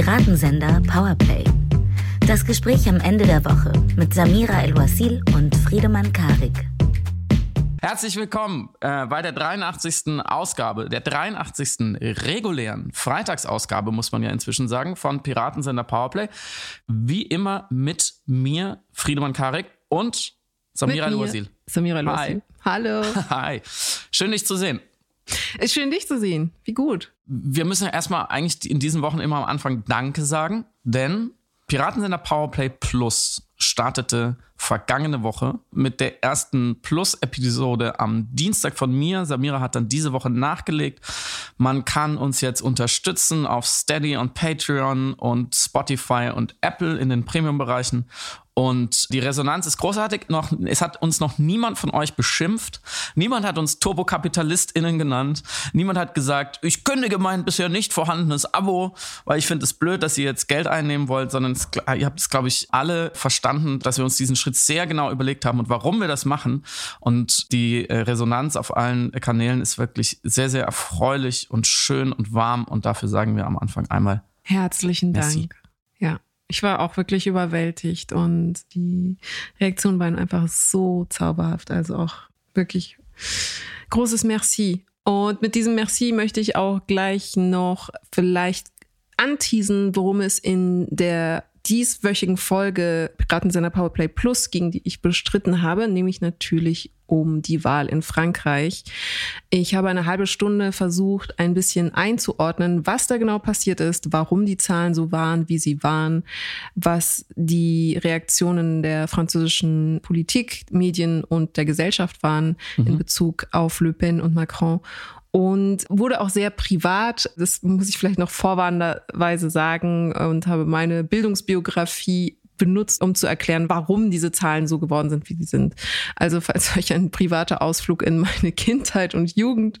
Piratensender Powerplay. Das Gespräch am Ende der Woche mit Samira El-Wasil und Friedemann Karik. Herzlich willkommen äh, bei der 83. Ausgabe, der 83. regulären Freitagsausgabe, muss man ja inzwischen sagen, von Piratensender Powerplay. Wie immer mit mir, Friedemann Karik und Samira El-Wasil. Samira El-Wasil. Hallo. Hi. Schön, dich zu sehen. Ist schön, dich zu sehen. Wie gut. Wir müssen erstmal eigentlich in diesen Wochen immer am Anfang Danke sagen, denn Piratensender Powerplay Plus startete vergangene Woche mit der ersten Plus-Episode am Dienstag von mir. Samira hat dann diese Woche nachgelegt. Man kann uns jetzt unterstützen auf Steady und Patreon und Spotify und Apple in den Premium-Bereichen. Und die Resonanz ist großartig. Noch, es hat uns noch niemand von euch beschimpft. Niemand hat uns TurbokapitalistInnen genannt. Niemand hat gesagt, ich kündige mein bisher nicht vorhandenes Abo, weil ich finde es blöd, dass ihr jetzt Geld einnehmen wollt, sondern es, ihr habt es, glaube ich, alle verstanden, dass wir uns diesen Schritt sehr genau überlegt haben und warum wir das machen. Und die äh, Resonanz auf allen Kanälen ist wirklich sehr, sehr erfreulich und schön und warm. Und dafür sagen wir am Anfang einmal Herzlichen Merci. Dank. Ja ich war auch wirklich überwältigt und die Reaktionen waren einfach so zauberhaft. Also auch wirklich großes Merci. Und mit diesem Merci möchte ich auch gleich noch vielleicht anteasen, worum es in der dieswöchigen Folge Piratensender Powerplay Plus ging, die ich bestritten habe, nämlich natürlich um die Wahl in Frankreich. Ich habe eine halbe Stunde versucht, ein bisschen einzuordnen, was da genau passiert ist, warum die Zahlen so waren, wie sie waren, was die Reaktionen der französischen Politik, Medien und der Gesellschaft waren mhm. in Bezug auf Le Pen und Macron und wurde auch sehr privat. Das muss ich vielleicht noch vorwarnenderweise sagen und habe meine Bildungsbiografie benutzt, um zu erklären, warum diese Zahlen so geworden sind, wie sie sind. Also falls euch ein privater Ausflug in meine Kindheit und Jugend,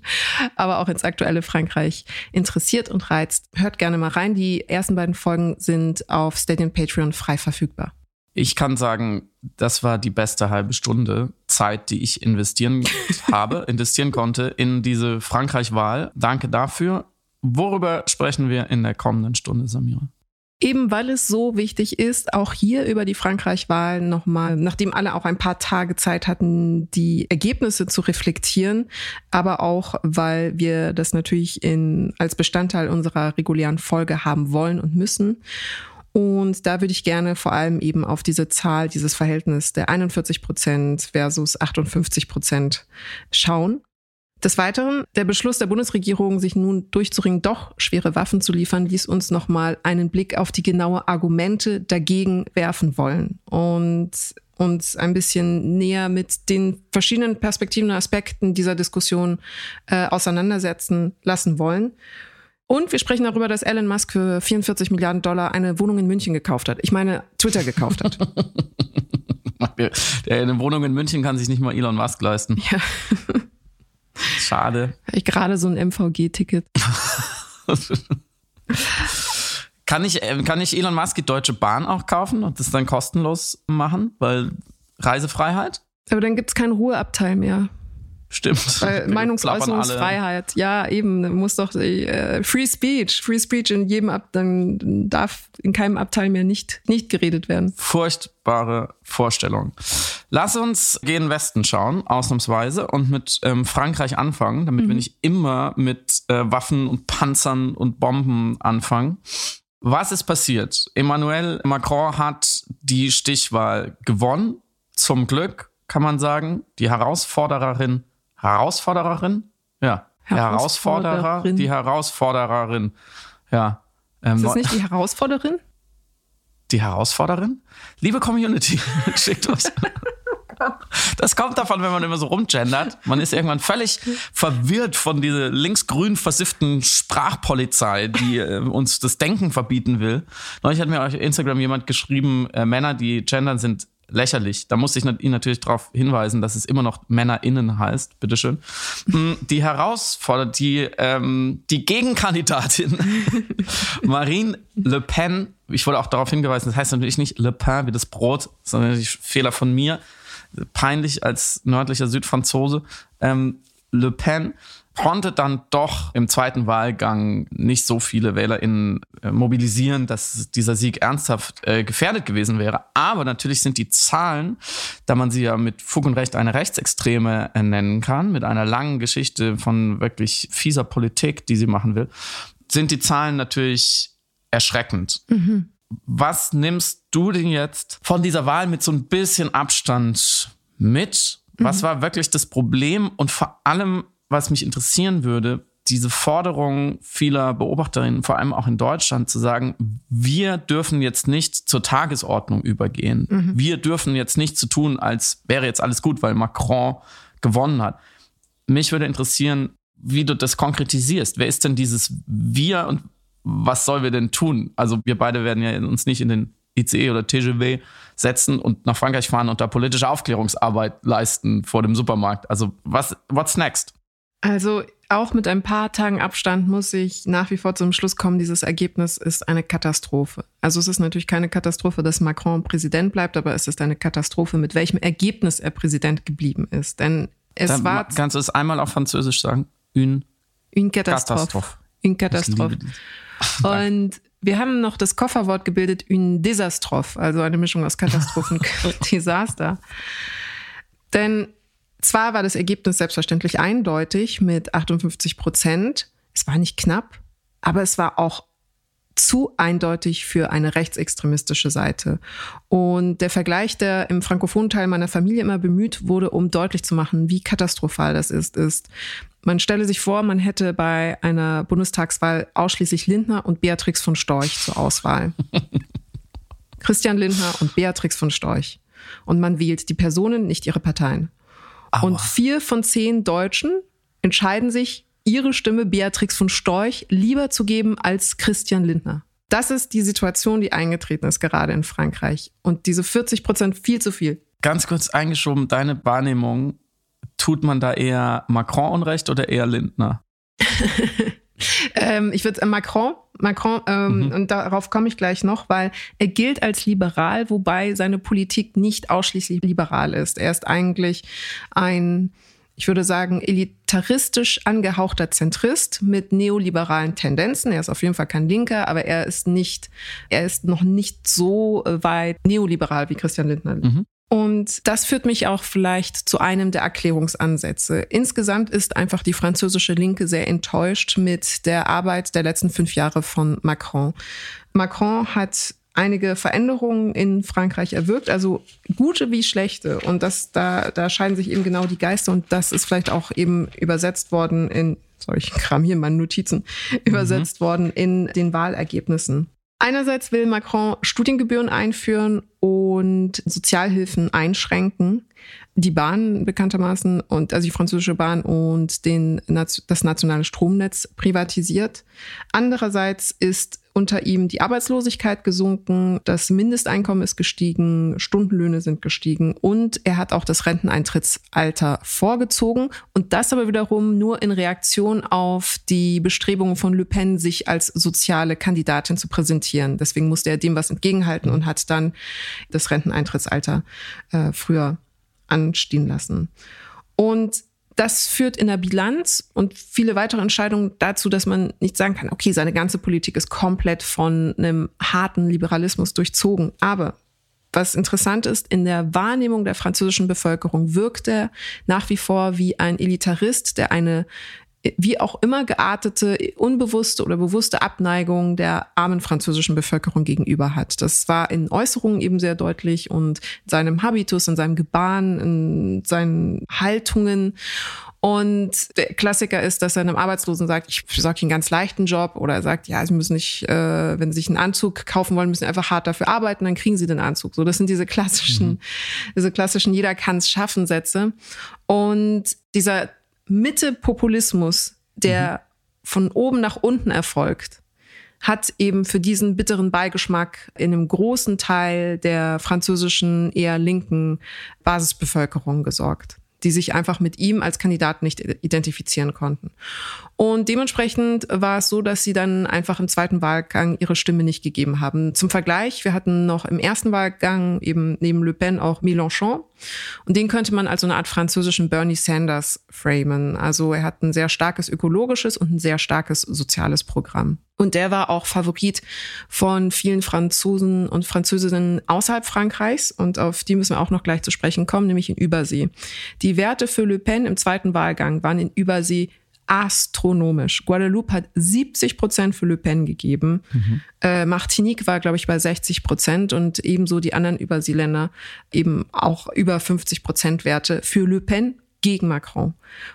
aber auch ins aktuelle Frankreich interessiert und reizt, hört gerne mal rein. Die ersten beiden Folgen sind auf Stadium Patreon frei verfügbar. Ich kann sagen, das war die beste halbe Stunde Zeit, die ich investieren habe, investieren konnte in diese Frankreich-Wahl. Danke dafür. Worüber sprechen wir in der kommenden Stunde, Samira? Eben weil es so wichtig ist, auch hier über die Frankreich-Wahl nochmal, nachdem alle auch ein paar Tage Zeit hatten, die Ergebnisse zu reflektieren, aber auch, weil wir das natürlich in, als Bestandteil unserer regulären Folge haben wollen und müssen. Und da würde ich gerne vor allem eben auf diese Zahl, dieses Verhältnis der 41 Prozent versus 58 Prozent schauen. Des Weiteren, der Beschluss der Bundesregierung, sich nun durchzuringen, doch schwere Waffen zu liefern, ließ uns nochmal einen Blick auf die genaue Argumente dagegen werfen wollen und uns ein bisschen näher mit den verschiedenen Perspektiven und Aspekten dieser Diskussion äh, auseinandersetzen lassen wollen. Und wir sprechen darüber, dass Elon Musk für 44 Milliarden Dollar eine Wohnung in München gekauft hat. Ich meine, Twitter gekauft hat. Der eine Wohnung in München kann sich nicht mal Elon Musk leisten. Ja. Schade. Ich gerade so ein MVG-Ticket. kann, ich, äh, kann ich Elon Musk die Deutsche Bahn auch kaufen und das dann kostenlos machen? Weil Reisefreiheit? Aber dann gibt es keinen Ruheabteil mehr. Stimmt. Weil Meinungsäußerungsfreiheit, ja, eben, muss doch äh, Free Speech, Free Speech in jedem Ab, dann darf in keinem Abteil mehr nicht, nicht geredet werden. Furchtbare Vorstellung. Lass uns gen Westen schauen, ausnahmsweise, und mit ähm, Frankreich anfangen, damit mhm. wir nicht immer mit äh, Waffen und Panzern und Bomben anfangen. Was ist passiert? Emmanuel Macron hat die Stichwahl gewonnen. Zum Glück kann man sagen. Die Herausfordererin Herausfordererin? Ja. Herausforderer, die Herausfordererin. Ja. Ähm, ist das nicht die Herausforderin? Die Herausforderin? Liebe Community, schickt euch. Das kommt davon, wenn man immer so rumgendert. Man ist irgendwann völlig verwirrt von dieser linksgrün versifften Sprachpolizei, die äh, uns das Denken verbieten will. Neulich hat mir auf Instagram jemand geschrieben, äh, Männer, die gendern, sind lächerlich. Da muss ich ihn natürlich darauf hinweisen, dass es immer noch MännerInnen heißt. Bitteschön. Hm, die herausfordert, die, ähm, die Gegenkandidatin Marine Le Pen, ich wurde auch darauf hingewiesen, das heißt natürlich nicht Le Pen wie das Brot, sondern natürlich Fehler von mir. Peinlich als nördlicher Südfranzose. Ähm, Le Pen konnte dann doch im zweiten Wahlgang nicht so viele WählerInnen äh, mobilisieren, dass dieser Sieg ernsthaft äh, gefährdet gewesen wäre. Aber natürlich sind die Zahlen, da man sie ja mit Fug und Recht eine Rechtsextreme äh, nennen kann, mit einer langen Geschichte von wirklich fieser Politik, die sie machen will, sind die Zahlen natürlich erschreckend. Mhm. Was nimmst du denn jetzt von dieser Wahl mit so ein bisschen Abstand mit? Was mhm. war wirklich das Problem? Und vor allem, was mich interessieren würde, diese Forderung vieler Beobachterinnen, vor allem auch in Deutschland, zu sagen, wir dürfen jetzt nicht zur Tagesordnung übergehen. Mhm. Wir dürfen jetzt nicht zu so tun, als wäre jetzt alles gut, weil Macron gewonnen hat. Mich würde interessieren, wie du das konkretisierst. Wer ist denn dieses Wir und was sollen wir denn tun? Also wir beide werden ja uns nicht in den ICE oder TGW setzen und nach Frankreich fahren und da politische Aufklärungsarbeit leisten vor dem Supermarkt. Also was, what's next? Also auch mit ein paar Tagen Abstand muss ich nach wie vor zum Schluss kommen, dieses Ergebnis ist eine Katastrophe. Also es ist natürlich keine Katastrophe, dass Macron Präsident bleibt, aber es ist eine Katastrophe, mit welchem Ergebnis er Präsident geblieben ist. Denn es Dann war. Kannst du es einmal auf Französisch sagen? Une, une Katastrophe. Katastrophe. Une Katastrophe. Und wir haben noch das Kofferwort gebildet, une Desastrophe, also eine Mischung aus Katastrophen und Desaster. Denn zwar war das Ergebnis selbstverständlich eindeutig mit 58 Prozent. Es war nicht knapp, aber es war auch zu eindeutig für eine rechtsextremistische Seite. Und der Vergleich, der im frankophonen Teil meiner Familie immer bemüht wurde, um deutlich zu machen, wie katastrophal das ist, ist, man stelle sich vor, man hätte bei einer Bundestagswahl ausschließlich Lindner und Beatrix von Storch zur Auswahl. Christian Lindner und Beatrix von Storch. Und man wählt die Personen, nicht ihre Parteien. Aua. Und vier von zehn Deutschen entscheiden sich, ihre Stimme Beatrix von Storch lieber zu geben als Christian Lindner. Das ist die Situation, die eingetreten ist gerade in Frankreich. Und diese 40 Prozent viel zu viel. Ganz kurz eingeschoben, deine Wahrnehmung, tut man da eher Macron Unrecht oder eher Lindner? ähm, ich würde äh, Macron, Macron, ähm, mhm. und darauf komme ich gleich noch, weil er gilt als liberal, wobei seine Politik nicht ausschließlich liberal ist. Er ist eigentlich ein, ich würde sagen, elitaristisch angehauchter Zentrist mit neoliberalen Tendenzen. Er ist auf jeden Fall kein Linker, aber er ist nicht, er ist noch nicht so weit neoliberal wie Christian Lindner. Mhm. Und das führt mich auch vielleicht zu einem der Erklärungsansätze. Insgesamt ist einfach die französische Linke sehr enttäuscht mit der Arbeit der letzten fünf Jahre von Macron. Macron hat einige Veränderungen in Frankreich erwirkt, also gute wie schlechte. Und das, da, da scheiden sich eben genau die Geister und das ist vielleicht auch eben übersetzt worden in, sorry, ich kram hier meine Notizen, mhm. übersetzt worden in den Wahlergebnissen. Einerseits will Macron Studiengebühren einführen und Sozialhilfen einschränken. Die Bahn bekanntermaßen und also die französische Bahn und den, das nationale Stromnetz privatisiert. Andererseits ist unter ihm die Arbeitslosigkeit gesunken, das Mindesteinkommen ist gestiegen, Stundenlöhne sind gestiegen und er hat auch das Renteneintrittsalter vorgezogen und das aber wiederum nur in Reaktion auf die Bestrebungen von Le Pen, sich als soziale Kandidatin zu präsentieren. Deswegen musste er dem was entgegenhalten und hat dann das Renteneintrittsalter äh, früher anstehen lassen. Und das führt in der Bilanz und viele weitere Entscheidungen dazu, dass man nicht sagen kann, okay, seine ganze Politik ist komplett von einem harten Liberalismus durchzogen. Aber was interessant ist, in der Wahrnehmung der französischen Bevölkerung wirkt er nach wie vor wie ein Elitarist, der eine wie auch immer geartete, unbewusste oder bewusste Abneigung der armen französischen Bevölkerung gegenüber hat. Das war in Äußerungen eben sehr deutlich und in seinem Habitus, in seinem Gebaren, in seinen Haltungen. Und der Klassiker ist, dass er einem Arbeitslosen sagt, ich besorge Ihnen einen ganz leichten Job oder er sagt, ja, Sie müssen nicht, äh, wenn Sie sich einen Anzug kaufen wollen, müssen Sie einfach hart dafür arbeiten, dann kriegen Sie den Anzug. So, das sind diese klassischen, mhm. diese klassischen jeder kann's schaffen Sätze. Und dieser Mitte-Populismus, der mhm. von oben nach unten erfolgt, hat eben für diesen bitteren Beigeschmack in einem großen Teil der französischen eher linken Basisbevölkerung gesorgt. Die sich einfach mit ihm als Kandidat nicht identifizieren konnten. Und dementsprechend war es so, dass sie dann einfach im zweiten Wahlgang ihre Stimme nicht gegeben haben. Zum Vergleich, wir hatten noch im ersten Wahlgang eben neben Le Pen auch Mélenchon. Und den könnte man als so eine Art französischen Bernie Sanders framen. Also er hat ein sehr starkes ökologisches und ein sehr starkes soziales Programm. Und der war auch Favorit von vielen Franzosen und Französinnen außerhalb Frankreichs. Und auf die müssen wir auch noch gleich zu sprechen kommen, nämlich in Übersee. Die Werte für Le Pen im zweiten Wahlgang waren in Übersee astronomisch. Guadeloupe hat 70 Prozent für Le Pen gegeben. Mhm. Äh, Martinique war, glaube ich, bei 60 Prozent und ebenso die anderen Überseeländer eben auch über 50 Prozent Werte für Le Pen gegen Macron.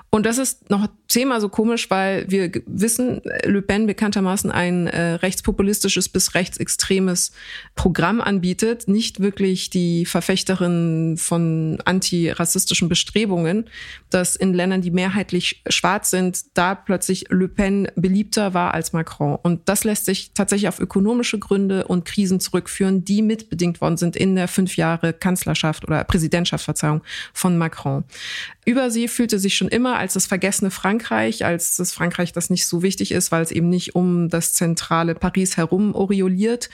Und das ist noch zehnmal so komisch, weil wir wissen, Le Pen bekanntermaßen ein äh, rechtspopulistisches bis rechtsextremes Programm anbietet, nicht wirklich die Verfechterin von antirassistischen Bestrebungen, dass in Ländern, die mehrheitlich schwarz sind, da plötzlich Le Pen beliebter war als Macron. Und das lässt sich tatsächlich auf ökonomische Gründe und Krisen zurückführen, die mitbedingt worden sind in der fünf Jahre Kanzlerschaft oder Präsidentschaft, Verzeihung, von Macron. Über sie fühlte sich schon immer als das vergessene Frankreich, als das Frankreich, das nicht so wichtig ist, weil es eben nicht um das zentrale Paris herum orioliert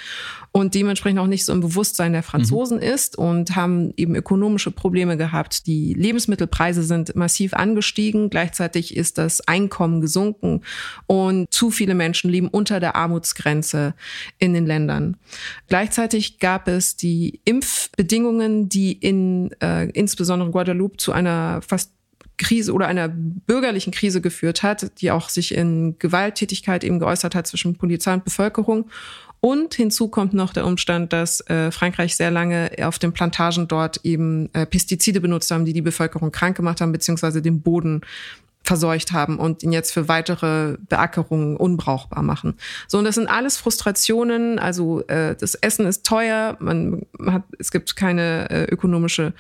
und dementsprechend auch nicht so im Bewusstsein der Franzosen mhm. ist und haben eben ökonomische Probleme gehabt. Die Lebensmittelpreise sind massiv angestiegen, gleichzeitig ist das Einkommen gesunken und zu viele Menschen leben unter der Armutsgrenze in den Ländern. Gleichzeitig gab es die Impfbedingungen, die in äh, insbesondere Guadeloupe zu einer Krise oder einer bürgerlichen Krise geführt hat, die auch sich in Gewalttätigkeit eben geäußert hat zwischen Polizei und Bevölkerung. Und hinzu kommt noch der Umstand, dass äh, Frankreich sehr lange auf den Plantagen dort eben äh, Pestizide benutzt haben, die die Bevölkerung krank gemacht haben, beziehungsweise den Boden verseucht haben und ihn jetzt für weitere Beackerungen unbrauchbar machen. So, und das sind alles Frustrationen. Also äh, das Essen ist teuer, man hat, es gibt keine äh, ökonomische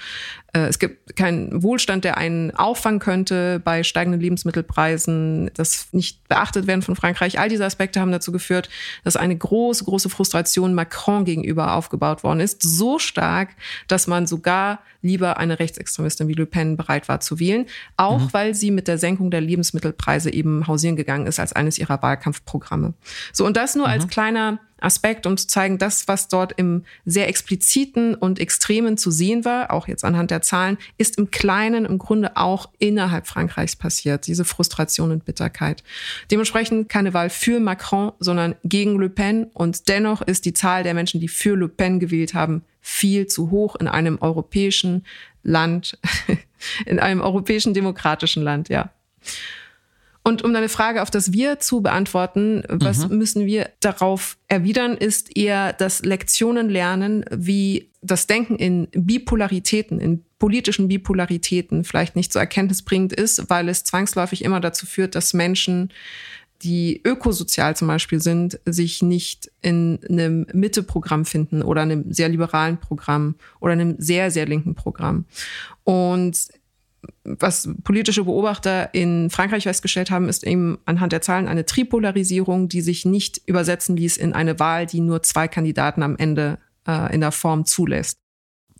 es gibt keinen Wohlstand, der einen auffangen könnte bei steigenden Lebensmittelpreisen, das nicht beachtet werden von Frankreich. All diese Aspekte haben dazu geführt, dass eine große, große Frustration Macron gegenüber aufgebaut worden ist. So stark, dass man sogar lieber eine Rechtsextremistin wie Le Pen bereit war zu wählen. Auch mhm. weil sie mit der Senkung der Lebensmittelpreise eben hausieren gegangen ist als eines ihrer Wahlkampfprogramme. So, und das nur mhm. als kleiner Aspekt, um zu zeigen, das, was dort im sehr expliziten und extremen zu sehen war, auch jetzt anhand der Zahlen, ist im Kleinen im Grunde auch innerhalb Frankreichs passiert, diese Frustration und Bitterkeit. Dementsprechend keine Wahl für Macron, sondern gegen Le Pen. Und dennoch ist die Zahl der Menschen, die für Le Pen gewählt haben, viel zu hoch in einem europäischen Land, in einem europäischen demokratischen Land, ja. Und um deine Frage auf das Wir zu beantworten, was mhm. müssen wir darauf erwidern, ist eher das Lektionen lernen, wie das Denken in Bipolaritäten, in politischen Bipolaritäten vielleicht nicht so erkenntnisbringend ist, weil es zwangsläufig immer dazu führt, dass Menschen die ökosozial zum Beispiel sind, sich nicht in einem Mitteprogramm finden oder einem sehr liberalen Programm oder einem sehr, sehr linken Programm. Und was politische Beobachter in Frankreich festgestellt haben, ist eben anhand der Zahlen eine Tripolarisierung, die sich nicht übersetzen ließ in eine Wahl, die nur zwei Kandidaten am Ende äh, in der Form zulässt.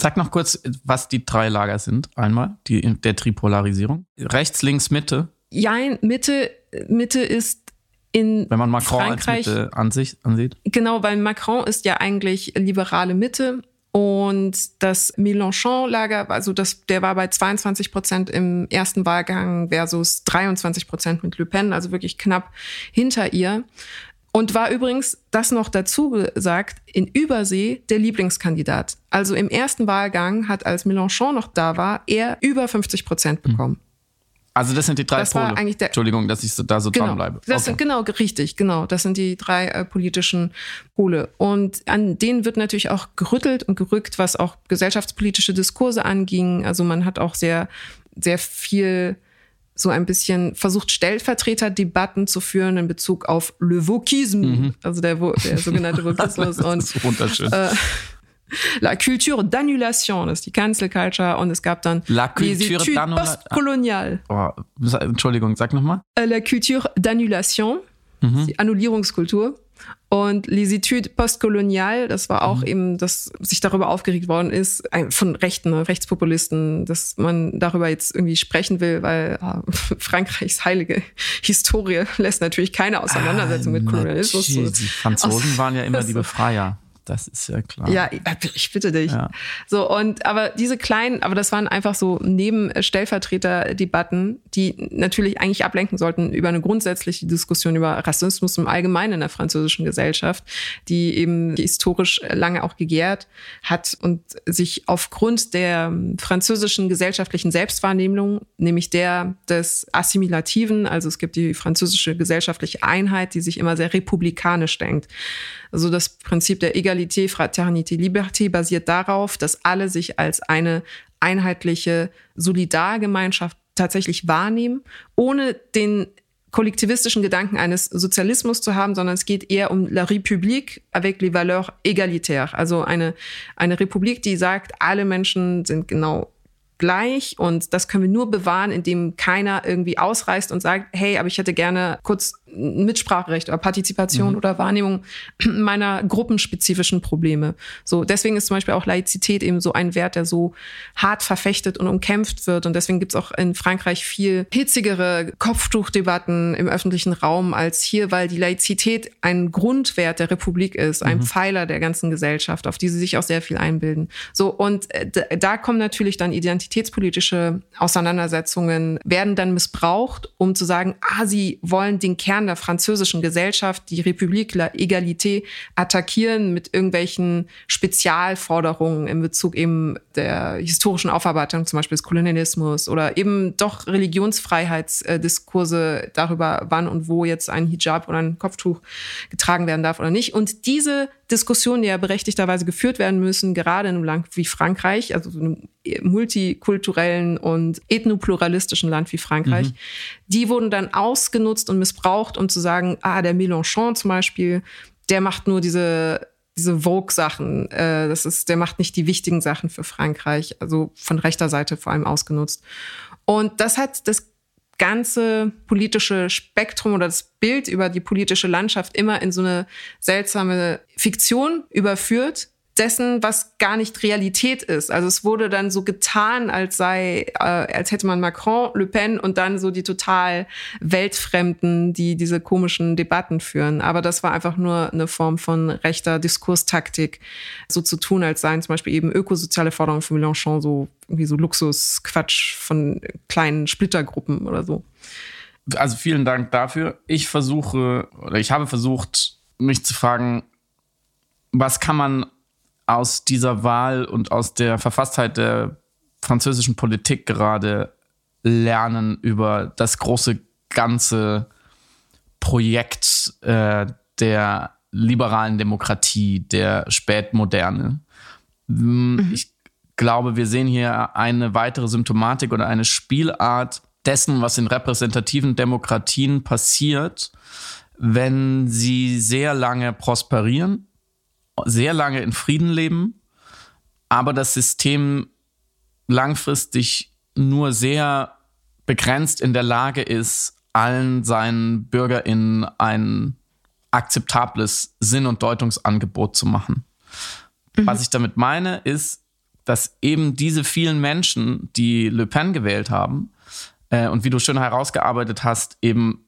Sag noch kurz, was die drei Lager sind, einmal, die, der Tripolarisierung. Rechts, links, Mitte. Ja, Mitte, Mitte ist in Wenn man Macron Frankreich, als Mitte an sich ansieht. Genau, weil Macron ist ja eigentlich liberale Mitte und das Mélenchon-Lager, also das, der war bei 22 Prozent im ersten Wahlgang versus 23 Prozent mit Le Pen, also wirklich knapp hinter ihr. Und war übrigens, das noch dazu gesagt, in Übersee der Lieblingskandidat. Also im ersten Wahlgang hat, als Mélenchon noch da war, er über 50 Prozent bekommen. Also das sind die drei das Pole. War eigentlich der, Entschuldigung, dass ich da so genau, dranbleibe. Das okay. sind, genau, richtig, genau. Das sind die drei äh, politischen Pole. Und an denen wird natürlich auch gerüttelt und gerückt, was auch gesellschaftspolitische Diskurse anging. Also man hat auch sehr, sehr viel so ein bisschen versucht, Stellvertreterdebatten zu führen in Bezug auf Le Vauquisme, mhm. also der, der sogenannte und, das ist wunderschön. Äh, La Culture d'Annulation, das ist die Cancel Culture und es gab dann La Culture postkolonial. Oh, Entschuldigung, sag nochmal. Äh, La Culture d'Annulation, mhm. die Annullierungskultur. Und Les Études postkolonial, das war auch mhm. eben, dass sich darüber aufgeregt worden ist, von Rechten, ne, Rechtspopulisten, dass man darüber jetzt irgendwie sprechen will, weil äh, Frankreichs heilige Historie lässt natürlich keine Auseinandersetzung ah, mit Kolonialismus. Die Franzosen waren ja immer die Befreier. Das ist ja klar. Ja, ich bitte dich. Ja. So, und aber diese kleinen, aber das waren einfach so neben Stellvertreter-Debatten, die natürlich eigentlich ablenken sollten über eine grundsätzliche Diskussion über Rassismus im Allgemeinen in der französischen Gesellschaft, die eben historisch lange auch gegärt hat und sich aufgrund der französischen gesellschaftlichen Selbstwahrnehmung, nämlich der des Assimilativen, also es gibt die französische gesellschaftliche Einheit, die sich immer sehr republikanisch denkt. Also das Prinzip der Egalité, Fraternité, Liberté basiert darauf, dass alle sich als eine einheitliche Solidargemeinschaft tatsächlich wahrnehmen, ohne den kollektivistischen Gedanken eines Sozialismus zu haben, sondern es geht eher um la République avec les valeurs égalitaires. Also eine, eine Republik, die sagt, alle Menschen sind genau gleich und das können wir nur bewahren, indem keiner irgendwie ausreißt und sagt, hey, aber ich hätte gerne kurz Mitspracherecht oder Partizipation mhm. oder Wahrnehmung meiner gruppenspezifischen Probleme. So, deswegen ist zum Beispiel auch Laizität eben so ein Wert, der so hart verfechtet und umkämpft wird. Und deswegen gibt's auch in Frankreich viel hitzigere Kopftuchdebatten im öffentlichen Raum als hier, weil die Laizität ein Grundwert der Republik ist, ein mhm. Pfeiler der ganzen Gesellschaft, auf die sie sich auch sehr viel einbilden. So, und äh, da kommen natürlich dann identitätspolitische Auseinandersetzungen, werden dann missbraucht, um zu sagen, ah, sie wollen den Kern Kern der französischen Gesellschaft, die République, la Égalité, attackieren mit irgendwelchen Spezialforderungen in Bezug eben der historischen Aufarbeitung, zum Beispiel des Kolonialismus oder eben doch Religionsfreiheitsdiskurse darüber, wann und wo jetzt ein Hijab oder ein Kopftuch getragen werden darf oder nicht. Und diese Diskussionen, die ja berechtigterweise geführt werden müssen, gerade in einem Land wie Frankreich, also so einem multikulturellen und ethnopluralistischen Land wie Frankreich, mhm. die wurden dann ausgenutzt und missbraucht, um zu sagen, ah, der Mélenchon zum Beispiel, der macht nur diese diese Vogue-Sachen, äh, das ist, der macht nicht die wichtigen Sachen für Frankreich, also von rechter Seite vor allem ausgenutzt. Und das hat das ganze politische Spektrum oder das Bild über die politische Landschaft immer in so eine seltsame Fiktion überführt, dessen, was gar nicht Realität ist. Also es wurde dann so getan, als sei, äh, als hätte man Macron, Le Pen und dann so die total Weltfremden, die diese komischen Debatten führen. Aber das war einfach nur eine Form von rechter Diskurstaktik, so zu tun, als seien zum Beispiel eben ökosoziale Forderungen von Mélenchon so irgendwie so Luxusquatsch von kleinen Splittergruppen oder so. Also vielen Dank dafür. Ich versuche oder ich habe versucht, mich zu fragen, was kann man aus dieser Wahl und aus der Verfasstheit der französischen Politik gerade lernen über das große ganze Projekt äh, der liberalen Demokratie, der Spätmoderne. Mhm. Ich glaube, wir sehen hier eine weitere Symptomatik oder eine Spielart dessen, was in repräsentativen Demokratien passiert, wenn sie sehr lange prosperieren sehr lange in Frieden leben, aber das System langfristig nur sehr begrenzt in der Lage ist, allen seinen BürgerInnen ein akzeptables Sinn- und Deutungsangebot zu machen. Mhm. Was ich damit meine, ist, dass eben diese vielen Menschen, die Le Pen gewählt haben, äh, und wie du schön herausgearbeitet hast, eben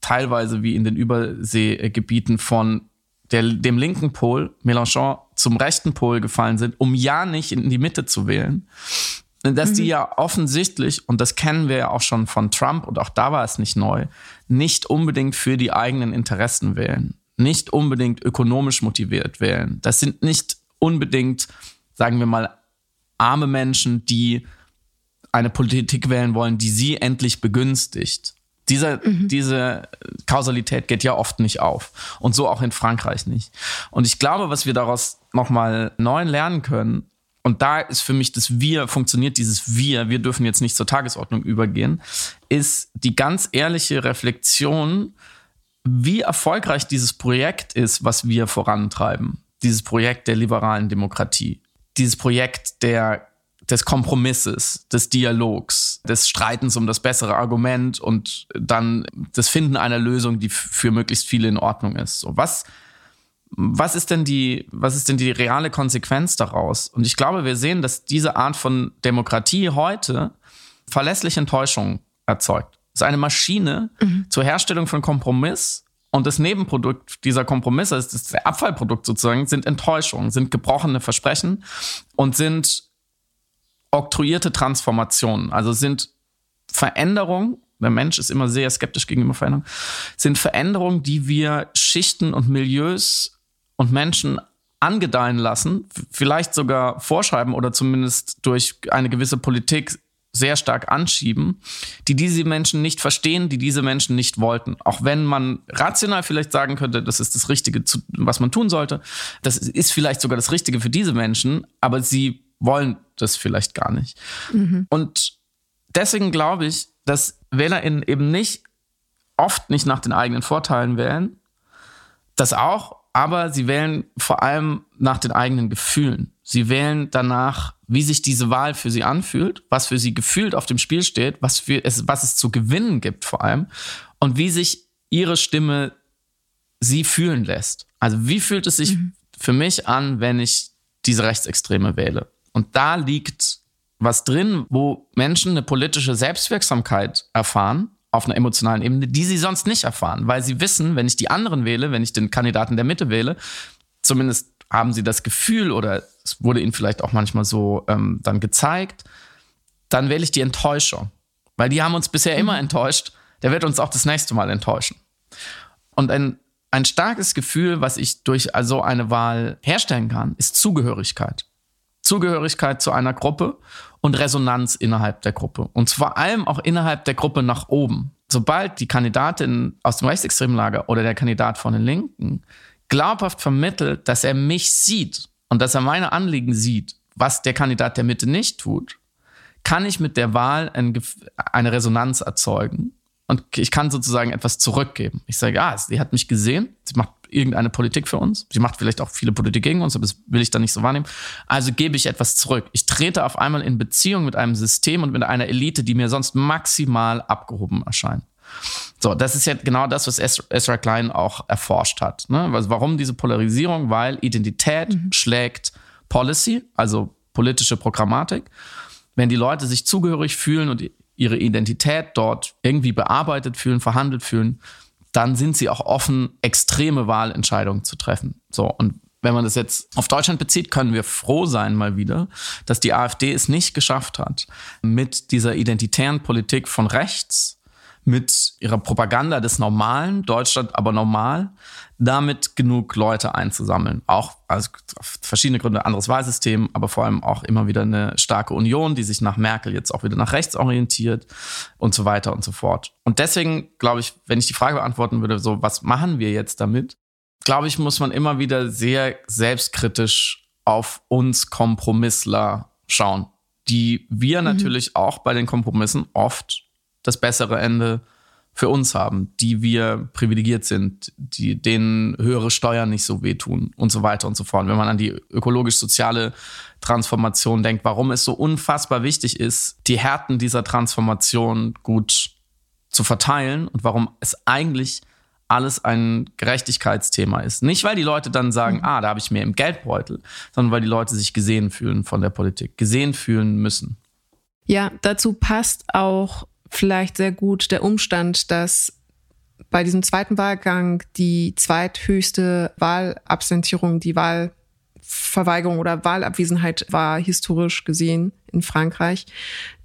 teilweise wie in den Überseegebieten von der, dem linken Pol, Mélenchon, zum rechten Pol gefallen sind, um ja nicht in die Mitte zu wählen. Dass mhm. die ja offensichtlich, und das kennen wir ja auch schon von Trump, und auch da war es nicht neu, nicht unbedingt für die eigenen Interessen wählen, nicht unbedingt ökonomisch motiviert wählen. Das sind nicht unbedingt, sagen wir mal, arme Menschen, die eine Politik wählen wollen, die sie endlich begünstigt. Diese, mhm. diese Kausalität geht ja oft nicht auf. Und so auch in Frankreich nicht. Und ich glaube, was wir daraus nochmal neu lernen können, und da ist für mich das Wir, funktioniert dieses Wir, wir dürfen jetzt nicht zur Tagesordnung übergehen, ist die ganz ehrliche Reflexion, wie erfolgreich dieses Projekt ist, was wir vorantreiben. Dieses Projekt der liberalen Demokratie. Dieses Projekt der des Kompromisses, des Dialogs, des Streitens um das bessere Argument und dann das Finden einer Lösung, die für möglichst viele in Ordnung ist. So, was, was ist denn die, was ist denn die reale Konsequenz daraus? Und ich glaube, wir sehen, dass diese Art von Demokratie heute verlässliche Enttäuschung erzeugt. Es ist eine Maschine mhm. zur Herstellung von Kompromiss und das Nebenprodukt dieser Kompromisse, das Abfallprodukt sozusagen, sind Enttäuschungen, sind gebrochene Versprechen und sind oktroyierte Transformationen. Also sind Veränderungen, der Mensch ist immer sehr skeptisch gegenüber Veränderungen, sind Veränderungen, die wir Schichten und Milieus und Menschen angedeihen lassen, vielleicht sogar vorschreiben oder zumindest durch eine gewisse Politik sehr stark anschieben, die diese Menschen nicht verstehen, die diese Menschen nicht wollten. Auch wenn man rational vielleicht sagen könnte, das ist das Richtige, was man tun sollte. Das ist vielleicht sogar das Richtige für diese Menschen, aber sie wollen das vielleicht gar nicht. Mhm. Und deswegen glaube ich, dass WählerInnen eben nicht oft nicht nach den eigenen Vorteilen wählen. Das auch, aber sie wählen vor allem nach den eigenen Gefühlen. Sie wählen danach, wie sich diese Wahl für sie anfühlt, was für sie gefühlt auf dem Spiel steht, was, für es, was es zu gewinnen gibt vor allem und wie sich ihre Stimme sie fühlen lässt. Also wie fühlt es sich mhm. für mich an, wenn ich diese Rechtsextreme wähle? Und da liegt was drin, wo Menschen eine politische Selbstwirksamkeit erfahren auf einer emotionalen Ebene, die sie sonst nicht erfahren, weil sie wissen, wenn ich die anderen wähle, wenn ich den Kandidaten der Mitte wähle, zumindest haben sie das Gefühl oder es wurde ihnen vielleicht auch manchmal so ähm, dann gezeigt, dann wähle ich die Enttäuschung, weil die haben uns bisher immer mhm. enttäuscht, der wird uns auch das nächste Mal enttäuschen. Und ein, ein starkes Gefühl, was ich durch also eine Wahl herstellen kann, ist Zugehörigkeit. Zugehörigkeit zu einer Gruppe und Resonanz innerhalb der Gruppe. Und vor allem auch innerhalb der Gruppe nach oben. Sobald die Kandidatin aus dem rechtsextremen Lager oder der Kandidat von den Linken glaubhaft vermittelt, dass er mich sieht und dass er meine Anliegen sieht, was der Kandidat der Mitte nicht tut, kann ich mit der Wahl eine Resonanz erzeugen und ich kann sozusagen etwas zurückgeben. Ich sage, ja, sie hat mich gesehen, sie macht irgendeine Politik für uns. Sie macht vielleicht auch viele Politik gegen uns, aber das will ich dann nicht so wahrnehmen. Also gebe ich etwas zurück. Ich trete auf einmal in Beziehung mit einem System und mit einer Elite, die mir sonst maximal abgehoben erscheint. So, das ist ja genau das, was Ezra Klein auch erforscht hat. Ne? Also warum diese Polarisierung? Weil Identität mhm. schlägt Policy, also politische Programmatik. Wenn die Leute sich zugehörig fühlen und ihre Identität dort irgendwie bearbeitet fühlen, verhandelt fühlen, dann sind sie auch offen, extreme Wahlentscheidungen zu treffen. So, und wenn man das jetzt auf Deutschland bezieht, können wir froh sein mal wieder, dass die AfD es nicht geschafft hat, mit dieser identitären Politik von rechts mit ihrer Propaganda des Normalen, Deutschland aber normal, damit genug Leute einzusammeln. Auch also auf verschiedene Gründe, anderes Wahlsystem, aber vor allem auch immer wieder eine starke Union, die sich nach Merkel jetzt auch wieder nach rechts orientiert und so weiter und so fort. Und deswegen glaube ich, wenn ich die Frage beantworten würde, so was machen wir jetzt damit, glaube ich, muss man immer wieder sehr selbstkritisch auf uns Kompromissler schauen, die wir mhm. natürlich auch bei den Kompromissen oft das bessere Ende für uns haben, die wir privilegiert sind, die, denen höhere Steuern nicht so wehtun und so weiter und so fort. Wenn man an die ökologisch-soziale Transformation denkt, warum es so unfassbar wichtig ist, die Härten dieser Transformation gut zu verteilen und warum es eigentlich alles ein Gerechtigkeitsthema ist. Nicht, weil die Leute dann sagen, mhm. ah, da habe ich mehr im Geldbeutel, sondern weil die Leute sich gesehen fühlen von der Politik, gesehen fühlen müssen. Ja, dazu passt auch vielleicht sehr gut der Umstand, dass bei diesem zweiten Wahlgang die zweithöchste Wahlabsentierung, die Wahlverweigerung oder Wahlabwesenheit war historisch gesehen in Frankreich.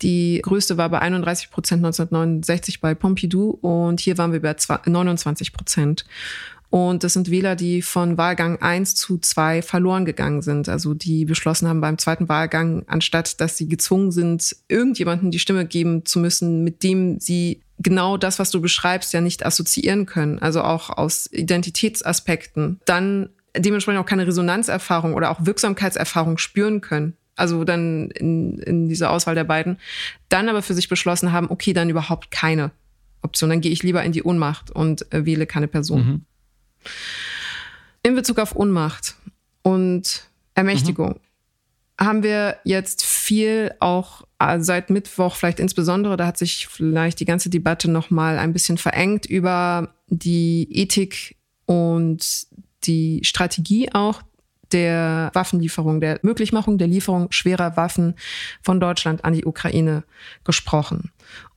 Die größte war bei 31 Prozent 1969 bei Pompidou und hier waren wir bei 29 Prozent. Und das sind Wähler, die von Wahlgang 1 zu 2 verloren gegangen sind. Also die beschlossen haben beim zweiten Wahlgang, anstatt dass sie gezwungen sind, irgendjemanden die Stimme geben zu müssen, mit dem sie genau das, was du beschreibst, ja nicht assoziieren können. Also auch aus Identitätsaspekten. Dann dementsprechend auch keine Resonanzerfahrung oder auch Wirksamkeitserfahrung spüren können. Also dann in, in dieser Auswahl der beiden. Dann aber für sich beschlossen haben, okay, dann überhaupt keine Option. Dann gehe ich lieber in die Ohnmacht und äh, wähle keine Person. Mhm. In Bezug auf Unmacht und Ermächtigung mhm. haben wir jetzt viel auch äh, seit Mittwoch vielleicht insbesondere, da hat sich vielleicht die ganze Debatte noch mal ein bisschen verengt über die Ethik und die Strategie auch der Waffenlieferung, der Möglichmachung der Lieferung schwerer Waffen von Deutschland an die Ukraine gesprochen.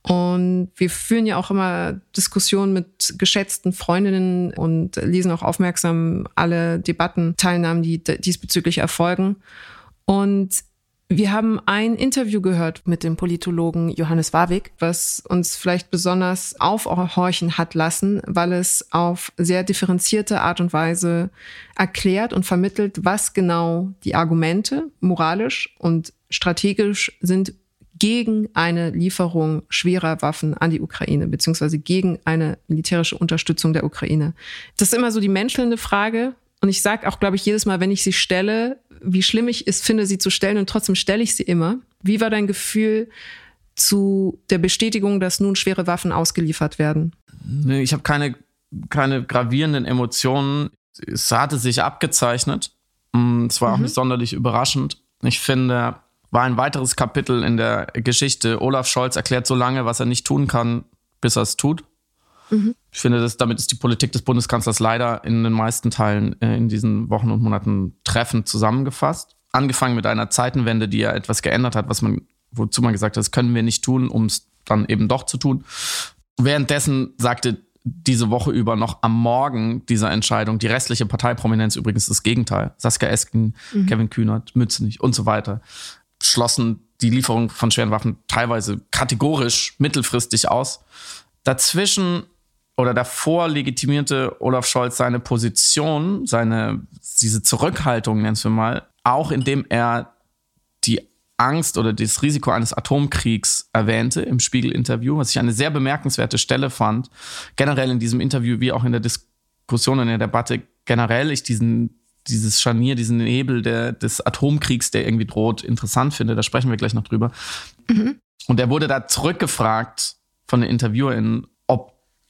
Und wir führen ja auch immer Diskussionen mit geschätzten Freundinnen und lesen auch aufmerksam alle Debattenteilnahmen, die diesbezüglich erfolgen. Und wir haben ein Interview gehört mit dem Politologen Johannes Warwick, was uns vielleicht besonders aufhorchen hat lassen, weil es auf sehr differenzierte Art und Weise erklärt und vermittelt, was genau die Argumente moralisch und strategisch sind gegen eine Lieferung schwerer Waffen an die Ukraine, beziehungsweise gegen eine militärische Unterstützung der Ukraine. Das ist immer so die menschelnde Frage. Und ich sage auch, glaube ich, jedes Mal, wenn ich sie stelle, wie schlimm ich es finde, sie zu stellen und trotzdem stelle ich sie immer. Wie war dein Gefühl zu der Bestätigung, dass nun schwere Waffen ausgeliefert werden? Ich habe keine, keine gravierenden Emotionen. Es hatte sich abgezeichnet. Mm, es war auch mhm. nicht sonderlich überraschend. Ich finde, war ein weiteres Kapitel in der Geschichte. Olaf Scholz erklärt so lange, was er nicht tun kann, bis er es tut. Mhm. Ich finde, dass damit ist die Politik des Bundeskanzlers leider in den meisten Teilen äh, in diesen Wochen und Monaten treffend zusammengefasst. Angefangen mit einer Zeitenwende, die ja etwas geändert hat, was man, wozu man gesagt hat, das können wir nicht tun, um es dann eben doch zu tun. Währenddessen sagte diese Woche über noch am Morgen dieser Entscheidung die restliche Parteiprominenz übrigens das Gegenteil. Saskia Esken, mhm. Kevin Kühnert, Mützenich und so weiter schlossen die Lieferung von schweren Waffen teilweise kategorisch mittelfristig aus. Dazwischen oder davor legitimierte Olaf Scholz seine Position, seine, diese Zurückhaltung, nennen wir mal, auch indem er die Angst oder das Risiko eines Atomkriegs erwähnte im Spiegel-Interview, was ich eine sehr bemerkenswerte Stelle fand. Generell in diesem Interview wie auch in der Diskussion, in der Debatte, generell ich diesen, dieses Scharnier, diesen Nebel der, des Atomkriegs, der irgendwie droht, interessant finde. Da sprechen wir gleich noch drüber. Mhm. Und er wurde da zurückgefragt von den InterviewerInnen,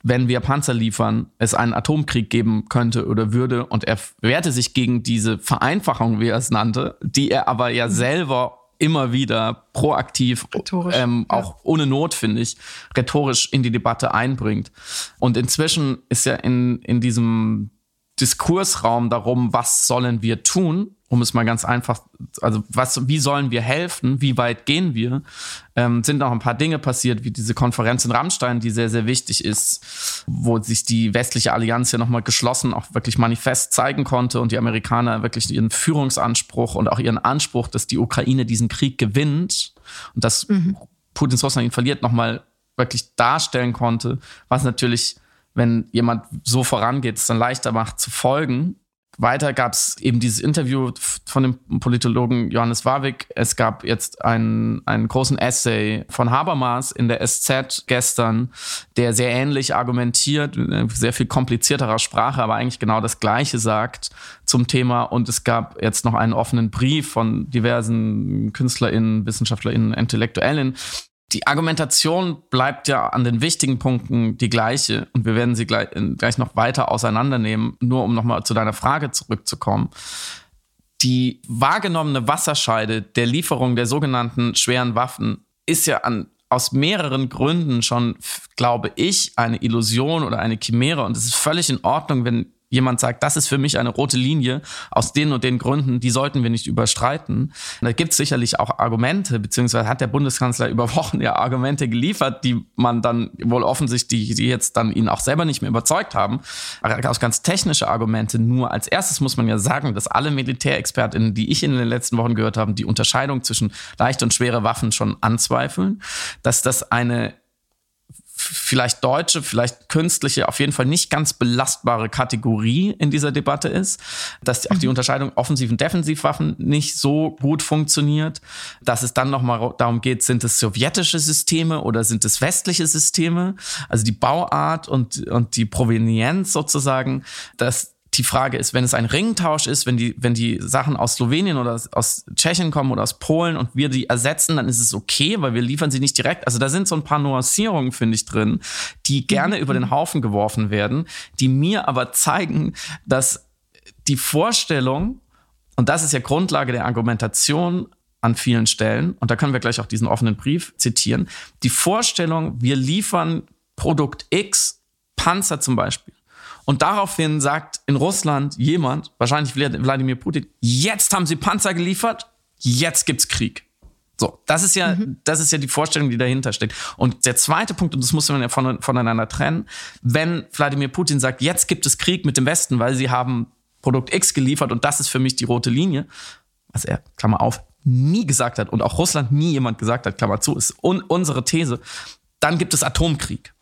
wenn wir Panzer liefern, es einen Atomkrieg geben könnte oder würde. Und er wehrte sich gegen diese Vereinfachung, wie er es nannte, die er aber ja mhm. selber immer wieder proaktiv, ähm, auch ja. ohne Not, finde ich, rhetorisch in die Debatte einbringt. Und inzwischen ist ja in, in diesem Diskursraum darum, was sollen wir tun, um es mal ganz einfach, also was, wie sollen wir helfen, wie weit gehen wir, ähm, sind noch ein paar Dinge passiert, wie diese Konferenz in Rammstein, die sehr, sehr wichtig ist, wo sich die westliche Allianz ja nochmal geschlossen auch wirklich manifest zeigen konnte und die Amerikaner wirklich ihren Führungsanspruch und auch ihren Anspruch, dass die Ukraine diesen Krieg gewinnt und dass mhm. Putins Russland ihn verliert, nochmal wirklich darstellen konnte, was natürlich wenn jemand so vorangeht, es dann leichter macht zu folgen. Weiter gab es eben dieses Interview von dem Politologen Johannes Warwick. Es gab jetzt einen, einen großen Essay von Habermas in der SZ gestern, der sehr ähnlich argumentiert, sehr viel komplizierterer Sprache, aber eigentlich genau das Gleiche sagt zum Thema. Und es gab jetzt noch einen offenen Brief von diversen KünstlerInnen, WissenschaftlerInnen, IntellektuellInnen, die Argumentation bleibt ja an den wichtigen Punkten die gleiche und wir werden sie gleich, gleich noch weiter auseinandernehmen, nur um nochmal zu deiner Frage zurückzukommen. Die wahrgenommene Wasserscheide der Lieferung der sogenannten schweren Waffen ist ja an, aus mehreren Gründen schon, glaube ich, eine Illusion oder eine Chimäre und es ist völlig in Ordnung, wenn jemand sagt, das ist für mich eine rote Linie aus den und den Gründen, die sollten wir nicht überstreiten. Da gibt es sicherlich auch Argumente, beziehungsweise hat der Bundeskanzler über Wochen ja Argumente geliefert, die man dann wohl offensichtlich, die jetzt dann ihn auch selber nicht mehr überzeugt haben. Aus ganz technische Argumente. Nur als erstes muss man ja sagen, dass alle Militärexpertinnen, die ich in den letzten Wochen gehört habe, die Unterscheidung zwischen leichte und schwere Waffen schon anzweifeln, dass das eine vielleicht deutsche, vielleicht künstliche, auf jeden Fall nicht ganz belastbare Kategorie in dieser Debatte ist, dass auch die mhm. Unterscheidung Offensiv- und Defensivwaffen nicht so gut funktioniert, dass es dann nochmal darum geht, sind es sowjetische Systeme oder sind es westliche Systeme, also die Bauart und, und die Provenienz sozusagen, dass die Frage ist, wenn es ein Ringtausch ist, wenn die, wenn die Sachen aus Slowenien oder aus Tschechien kommen oder aus Polen und wir die ersetzen, dann ist es okay, weil wir liefern sie nicht direkt. Also da sind so ein paar Nuancierungen, finde ich, drin, die gerne über den Haufen geworfen werden, die mir aber zeigen, dass die Vorstellung, und das ist ja Grundlage der Argumentation an vielen Stellen, und da können wir gleich auch diesen offenen Brief zitieren, die Vorstellung, wir liefern Produkt X, Panzer zum Beispiel, Und daraufhin sagt in Russland jemand, wahrscheinlich Wladimir Putin, jetzt haben sie Panzer geliefert, jetzt gibt's Krieg. So, das ist ja, mhm. das ist ja die Vorstellung, die dahinter steckt. Und der zweite Punkt, und das muss man ja von, voneinander trennen, wenn Wladimir Putin sagt, jetzt gibt es Krieg mit dem Westen, weil sie haben Produkt X geliefert und das ist für mich die rote Linie, was er, Klammer auf, nie gesagt hat und auch Russland nie jemand gesagt hat, Klammer zu, ist un unsere These, dann gibt es Atomkrieg.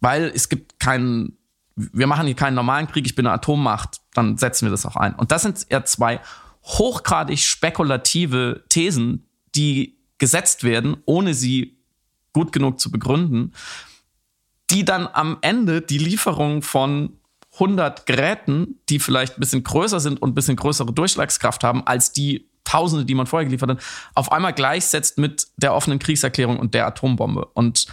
Weil es gibt keinen, wir machen hier keinen normalen Krieg, ich bin eine Atommacht, dann setzen wir das auch ein. Und das sind ja zwei hochgradig spekulative Thesen, die gesetzt werden, ohne sie gut genug zu begründen, die dann am Ende die Lieferung von 100 Geräten, die vielleicht ein bisschen größer sind und ein bisschen größere Durchschlagskraft haben als die Tausende, die man vorher geliefert hat, auf einmal gleichsetzt mit der offenen Kriegserklärung und der Atombombe. Und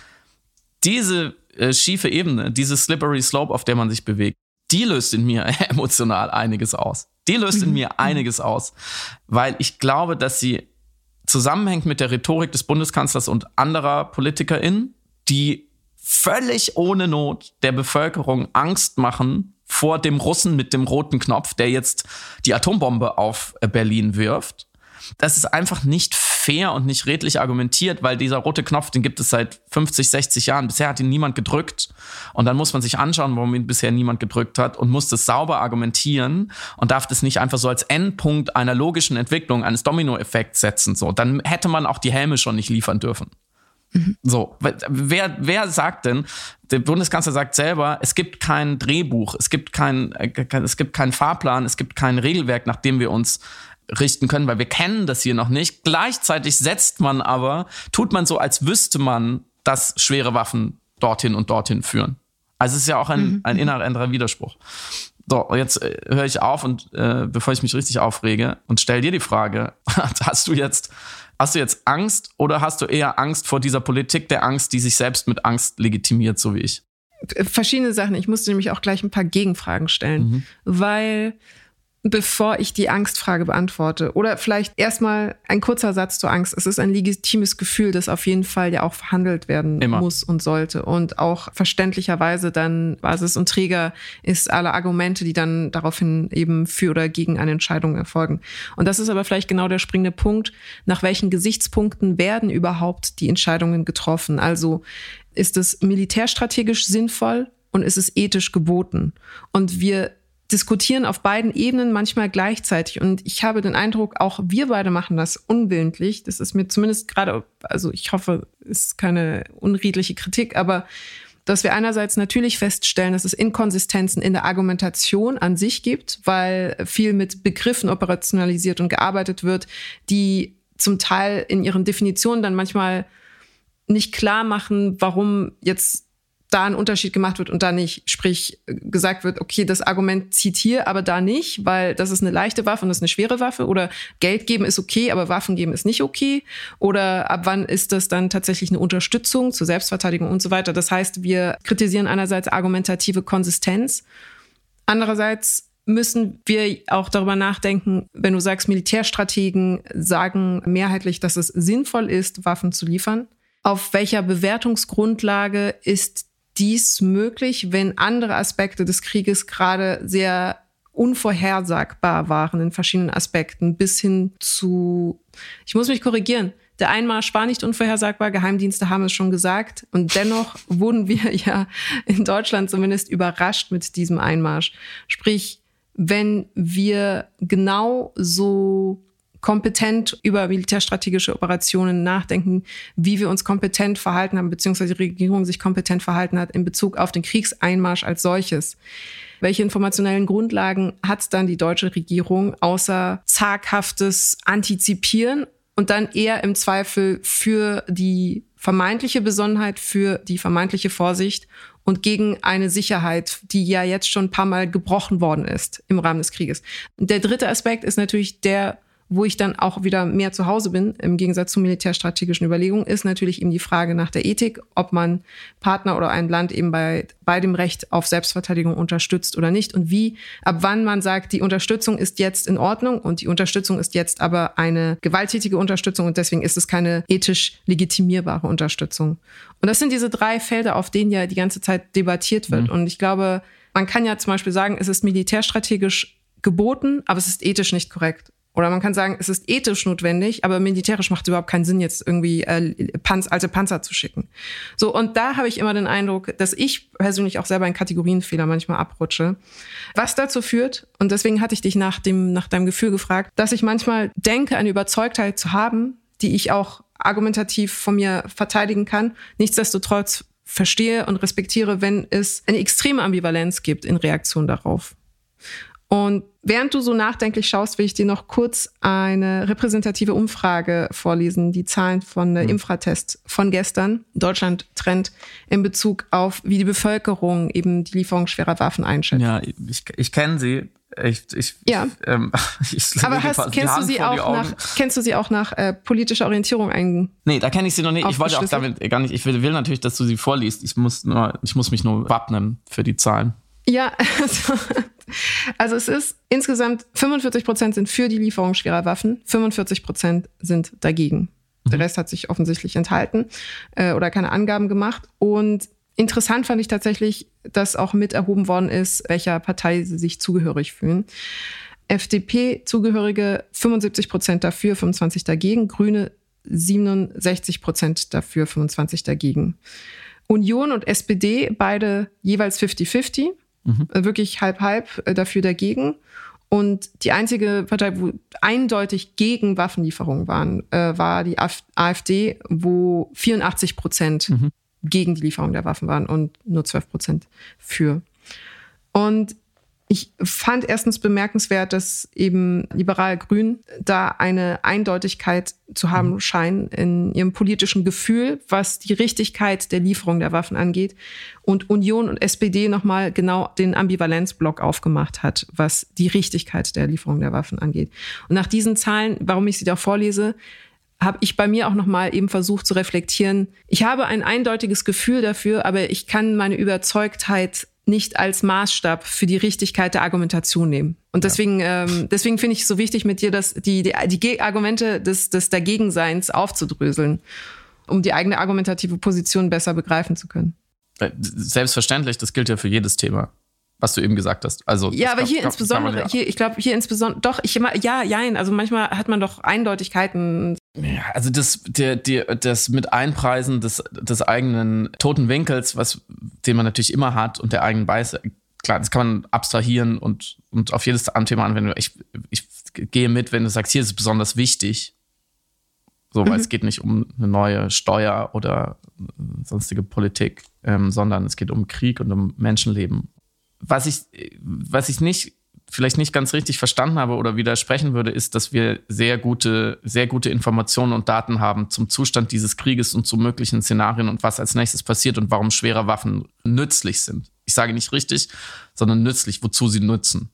diese äh, schiefe Ebene, diese slippery slope, auf der man sich bewegt, die löst in mir emotional einiges aus. Die löst in mhm. mir einiges aus, weil ich glaube, dass sie zusammenhängt mit der Rhetorik des Bundeskanzlers und anderer PolitikerInnen, die völlig ohne Not der Bevölkerung Angst machen vor dem Russen mit dem roten Knopf, der jetzt die Atombombe auf Berlin wirft das ist einfach nicht fair und nicht redlich argumentiert, weil dieser rote Knopf, den gibt es seit 50, 60 Jahren. Bisher hat ihn niemand gedrückt. Und dann muss man sich anschauen, warum ihn bisher niemand gedrückt hat und muss das sauber argumentieren und darf das nicht einfach so als Endpunkt einer logischen Entwicklung, eines Dominoeffekts setzen. So, dann hätte man auch die Helme schon nicht liefern dürfen. Mhm. So, wer, wer sagt denn, der Bundeskanzler sagt selber, es gibt kein Drehbuch, es gibt kein, äh, es gibt keinen Fahrplan, es gibt kein Regelwerk, nach dem wir uns richten können, weil wir kennen das hier noch nicht. Gleichzeitig setzt man aber, tut man so, als wüsste man, dass schwere Waffen dorthin und dorthin führen. Also es ist ja auch ein, mhm. ein innerer innerer Widerspruch. So, jetzt äh, höre ich auf und äh, bevor ich mich richtig aufrege und stell dir die Frage, hast du jetzt hast du jetzt Angst oder hast du eher Angst vor dieser Politik der Angst, die sich selbst mit Angst legitimiert, so wie ich? Verschiedene Sachen. Ich musste nämlich auch gleich ein paar Gegenfragen stellen, mhm. weil bevor ich die Angstfrage beantworte. Oder vielleicht erstmal ein kurzer Satz zur Angst. Es ist ein legitimes Gefühl, das auf jeden Fall ja auch verhandelt werden Immer. muss und sollte. Und auch verständlicherweise dann Basis und Träger ist alle Argumente, die dann daraufhin eben für oder gegen eine Entscheidung erfolgen. Und das ist aber vielleicht genau der springende Punkt. Nach welchen Gesichtspunkten werden überhaupt die Entscheidungen getroffen? Also ist es militärstrategisch sinnvoll? Und ist es ethisch geboten? Und wir diskutieren auf beiden Ebenen manchmal gleichzeitig. Und ich habe den Eindruck, auch wir beide machen das unwillentlich. Das ist mir zumindest gerade, also ich hoffe, es ist keine unredliche Kritik, aber dass wir einerseits natürlich feststellen, dass es Inkonsistenzen in der Argumentation an sich gibt, weil viel mit Begriffen operationalisiert und gearbeitet wird, die zum Teil in ihren Definitionen dann manchmal nicht klar machen, warum jetzt da ein Unterschied gemacht wird und da nicht. Sprich, gesagt wird, okay, das Argument zieht hier, aber da nicht, weil das ist eine leichte Waffe und das ist eine schwere Waffe. Oder Geld geben ist okay, aber Waffen geben ist nicht okay. Oder ab wann ist das dann tatsächlich eine Unterstützung zur Selbstverteidigung und so weiter. Das heißt, wir kritisieren einerseits argumentative Konsistenz. Andererseits müssen wir auch darüber nachdenken, wenn du sagst, Militärstrategen sagen mehrheitlich, dass es sinnvoll ist, Waffen zu liefern. Auf welcher Bewertungsgrundlage ist dies möglich, wenn andere Aspekte des Krieges gerade sehr unvorhersagbar waren in verschiedenen Aspekten, bis hin zu, ich muss mich korrigieren, der Einmarsch war nicht unvorhersagbar, Geheimdienste haben es schon gesagt. Und dennoch wurden wir ja in Deutschland zumindest überrascht mit diesem Einmarsch. Sprich, wenn wir genau so kompetent über militärstrategische Operationen nachdenken, wie wir uns kompetent verhalten haben, beziehungsweise die Regierung sich kompetent verhalten hat in Bezug auf den Kriegseinmarsch als solches. Welche informationellen Grundlagen hat dann die deutsche Regierung außer zaghaftes Antizipieren und dann eher im Zweifel für die vermeintliche Besonnenheit, für die vermeintliche Vorsicht und gegen eine Sicherheit, die ja jetzt schon ein paar Mal gebrochen worden ist im Rahmen des Krieges. Der dritte Aspekt ist natürlich der wo ich dann auch wieder mehr zu Hause bin, im Gegensatz zu militärstrategischen Überlegungen, ist natürlich eben die Frage nach der Ethik, ob man Partner oder ein Land eben bei, bei dem Recht auf Selbstverteidigung unterstützt oder nicht und wie, ab wann man sagt, die Unterstützung ist jetzt in Ordnung und die Unterstützung ist jetzt aber eine gewalttätige Unterstützung und deswegen ist es keine ethisch legitimierbare Unterstützung. Und das sind diese drei Felder, auf denen ja die ganze Zeit debattiert wird. Mhm. Und ich glaube, man kann ja zum Beispiel sagen, es ist militärstrategisch geboten, aber es ist ethisch nicht korrekt. Oder man kann sagen, es ist ethisch notwendig, aber militärisch macht es überhaupt keinen Sinn, jetzt irgendwie äh, Panz, alte Panzer zu schicken. So, und da habe ich immer den Eindruck, dass ich persönlich auch selber in Kategorienfehler manchmal abrutsche. Was dazu führt, und deswegen hatte ich dich nach, dem, nach deinem Gefühl gefragt, dass ich manchmal denke, eine Überzeugtheit zu haben, die ich auch argumentativ von mir verteidigen kann. Nichtsdestotrotz verstehe und respektiere, wenn es eine extreme Ambivalenz gibt in Reaktion darauf. Und während du so nachdenklich schaust, will ich dir noch kurz eine repräsentative Umfrage vorlesen, die Zahlen von der mhm. Infratest von gestern, Deutschland Trend in Bezug auf, wie die Bevölkerung eben die Lieferung schwerer Waffen einschätzt. Ja, ich, ich kenne sie. Ich, ich, ja. Ähm, ich Aber hast, kennst, du sie auch nach, kennst du sie auch nach äh, politischer Orientierung ein? Nee, da kenne ich sie noch nicht. Ich wollte auch damit gar nicht, ich will, will natürlich, dass du sie vorliest. Ich muss, nur, ich muss mich nur wappnen für die Zahlen. Ja, also, also es ist insgesamt 45 Prozent sind für die Lieferung schwerer Waffen, 45 Prozent sind dagegen. Der mhm. Rest hat sich offensichtlich enthalten äh, oder keine Angaben gemacht. Und interessant fand ich tatsächlich, dass auch mit erhoben worden ist, welcher Partei sie sich zugehörig fühlen. FDP-Zugehörige 75 Prozent dafür, 25 dagegen. Grüne 67 Prozent dafür, 25 dagegen. Union und SPD beide jeweils 50-50. Mhm. Äh, wirklich halb-halb äh, dafür dagegen. Und die einzige Partei, wo eindeutig gegen Waffenlieferungen waren, äh, war die AfD, wo 84 Prozent mhm. gegen die Lieferung der Waffen waren und nur 12 Prozent für. Und ich fand erstens bemerkenswert, dass eben liberal-grün da eine Eindeutigkeit zu haben mhm. scheinen in ihrem politischen Gefühl, was die Richtigkeit der Lieferung der Waffen angeht. Und Union und SPD nochmal genau den Ambivalenzblock aufgemacht hat, was die Richtigkeit der Lieferung der Waffen angeht. Und nach diesen Zahlen, warum ich sie da vorlese, habe ich bei mir auch nochmal eben versucht zu reflektieren. Ich habe ein eindeutiges Gefühl dafür, aber ich kann meine Überzeugtheit nicht als Maßstab für die Richtigkeit der Argumentation nehmen. Und deswegen, ja. ähm, deswegen finde ich es so wichtig mit dir, dass die, die, die Argumente des, des Dagegenseins aufzudröseln, um die eigene argumentative Position besser begreifen zu können. Äh, selbstverständlich, das gilt ja für jedes Thema was du eben gesagt hast. Also ja, aber hier insbesondere, hier, ich glaube, hier insbesondere, doch, ich ja, ja, also manchmal hat man doch Eindeutigkeiten. Ja, also das, der, der, das mit Einpreisen des, des eigenen toten Winkels, was, den man natürlich immer hat und der eigenen Beiße, klar, das kann man abstrahieren und, und auf jedes Thema anwenden. Ich, ich gehe mit, wenn du sagst, hier ist es besonders wichtig. So, weil mhm. es geht nicht um eine neue Steuer oder sonstige Politik, ähm, sondern es geht um Krieg und um Menschenleben was ich, was ich nicht, vielleicht nicht ganz richtig verstanden habe oder widersprechen würde, ist, dass wir sehr gute, sehr gute Informationen und Daten haben zum Zustand dieses Krieges und zu möglichen Szenarien und was als nächstes passiert und warum schwere Waffen nützlich sind. Ich sage nicht richtig, sondern nützlich, wozu sie nützen.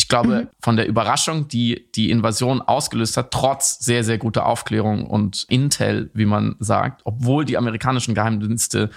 Ich glaube, mhm. von der Überraschung, die die Invasion ausgelöst hat, trotz sehr, sehr guter Aufklärung und Intel, wie man sagt, obwohl die amerikanischen Geheimdienste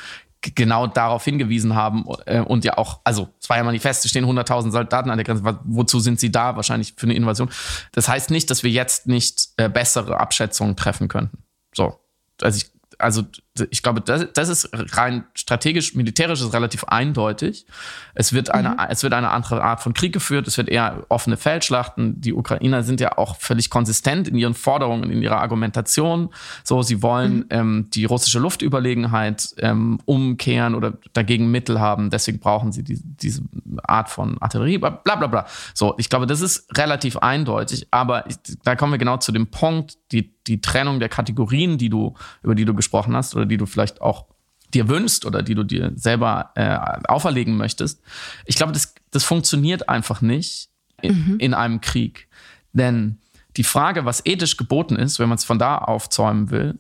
genau darauf hingewiesen haben äh, und ja auch, also es war ja manifest, es stehen 100.000 Soldaten an der Grenze, wozu sind sie da? Wahrscheinlich für eine Invasion. Das heißt nicht, dass wir jetzt nicht äh, bessere Abschätzungen treffen könnten. So, also ich also ich glaube, das, das ist rein strategisch, militärisch ist relativ eindeutig. Es wird eine, mhm. es wird eine andere Art von Krieg geführt. Es wird eher offene Feldschlachten. Die Ukrainer sind ja auch völlig konsistent in ihren Forderungen, in ihrer Argumentation. So, sie wollen mhm. ähm, die russische Luftüberlegenheit ähm, umkehren oder dagegen Mittel haben. Deswegen brauchen sie die, diese Art von Artillerie. Bla bla bla. So, ich glaube, das ist relativ eindeutig. Aber ich, da kommen wir genau zu dem Punkt, die die Trennung der Kategorien, die du, über die du gesprochen hast oder die du vielleicht auch dir wünschst oder die du dir selber äh, auferlegen möchtest. Ich glaube, das, das funktioniert einfach nicht in, mhm. in einem Krieg. Denn die Frage, was ethisch geboten ist, wenn man es von da aufzäumen will,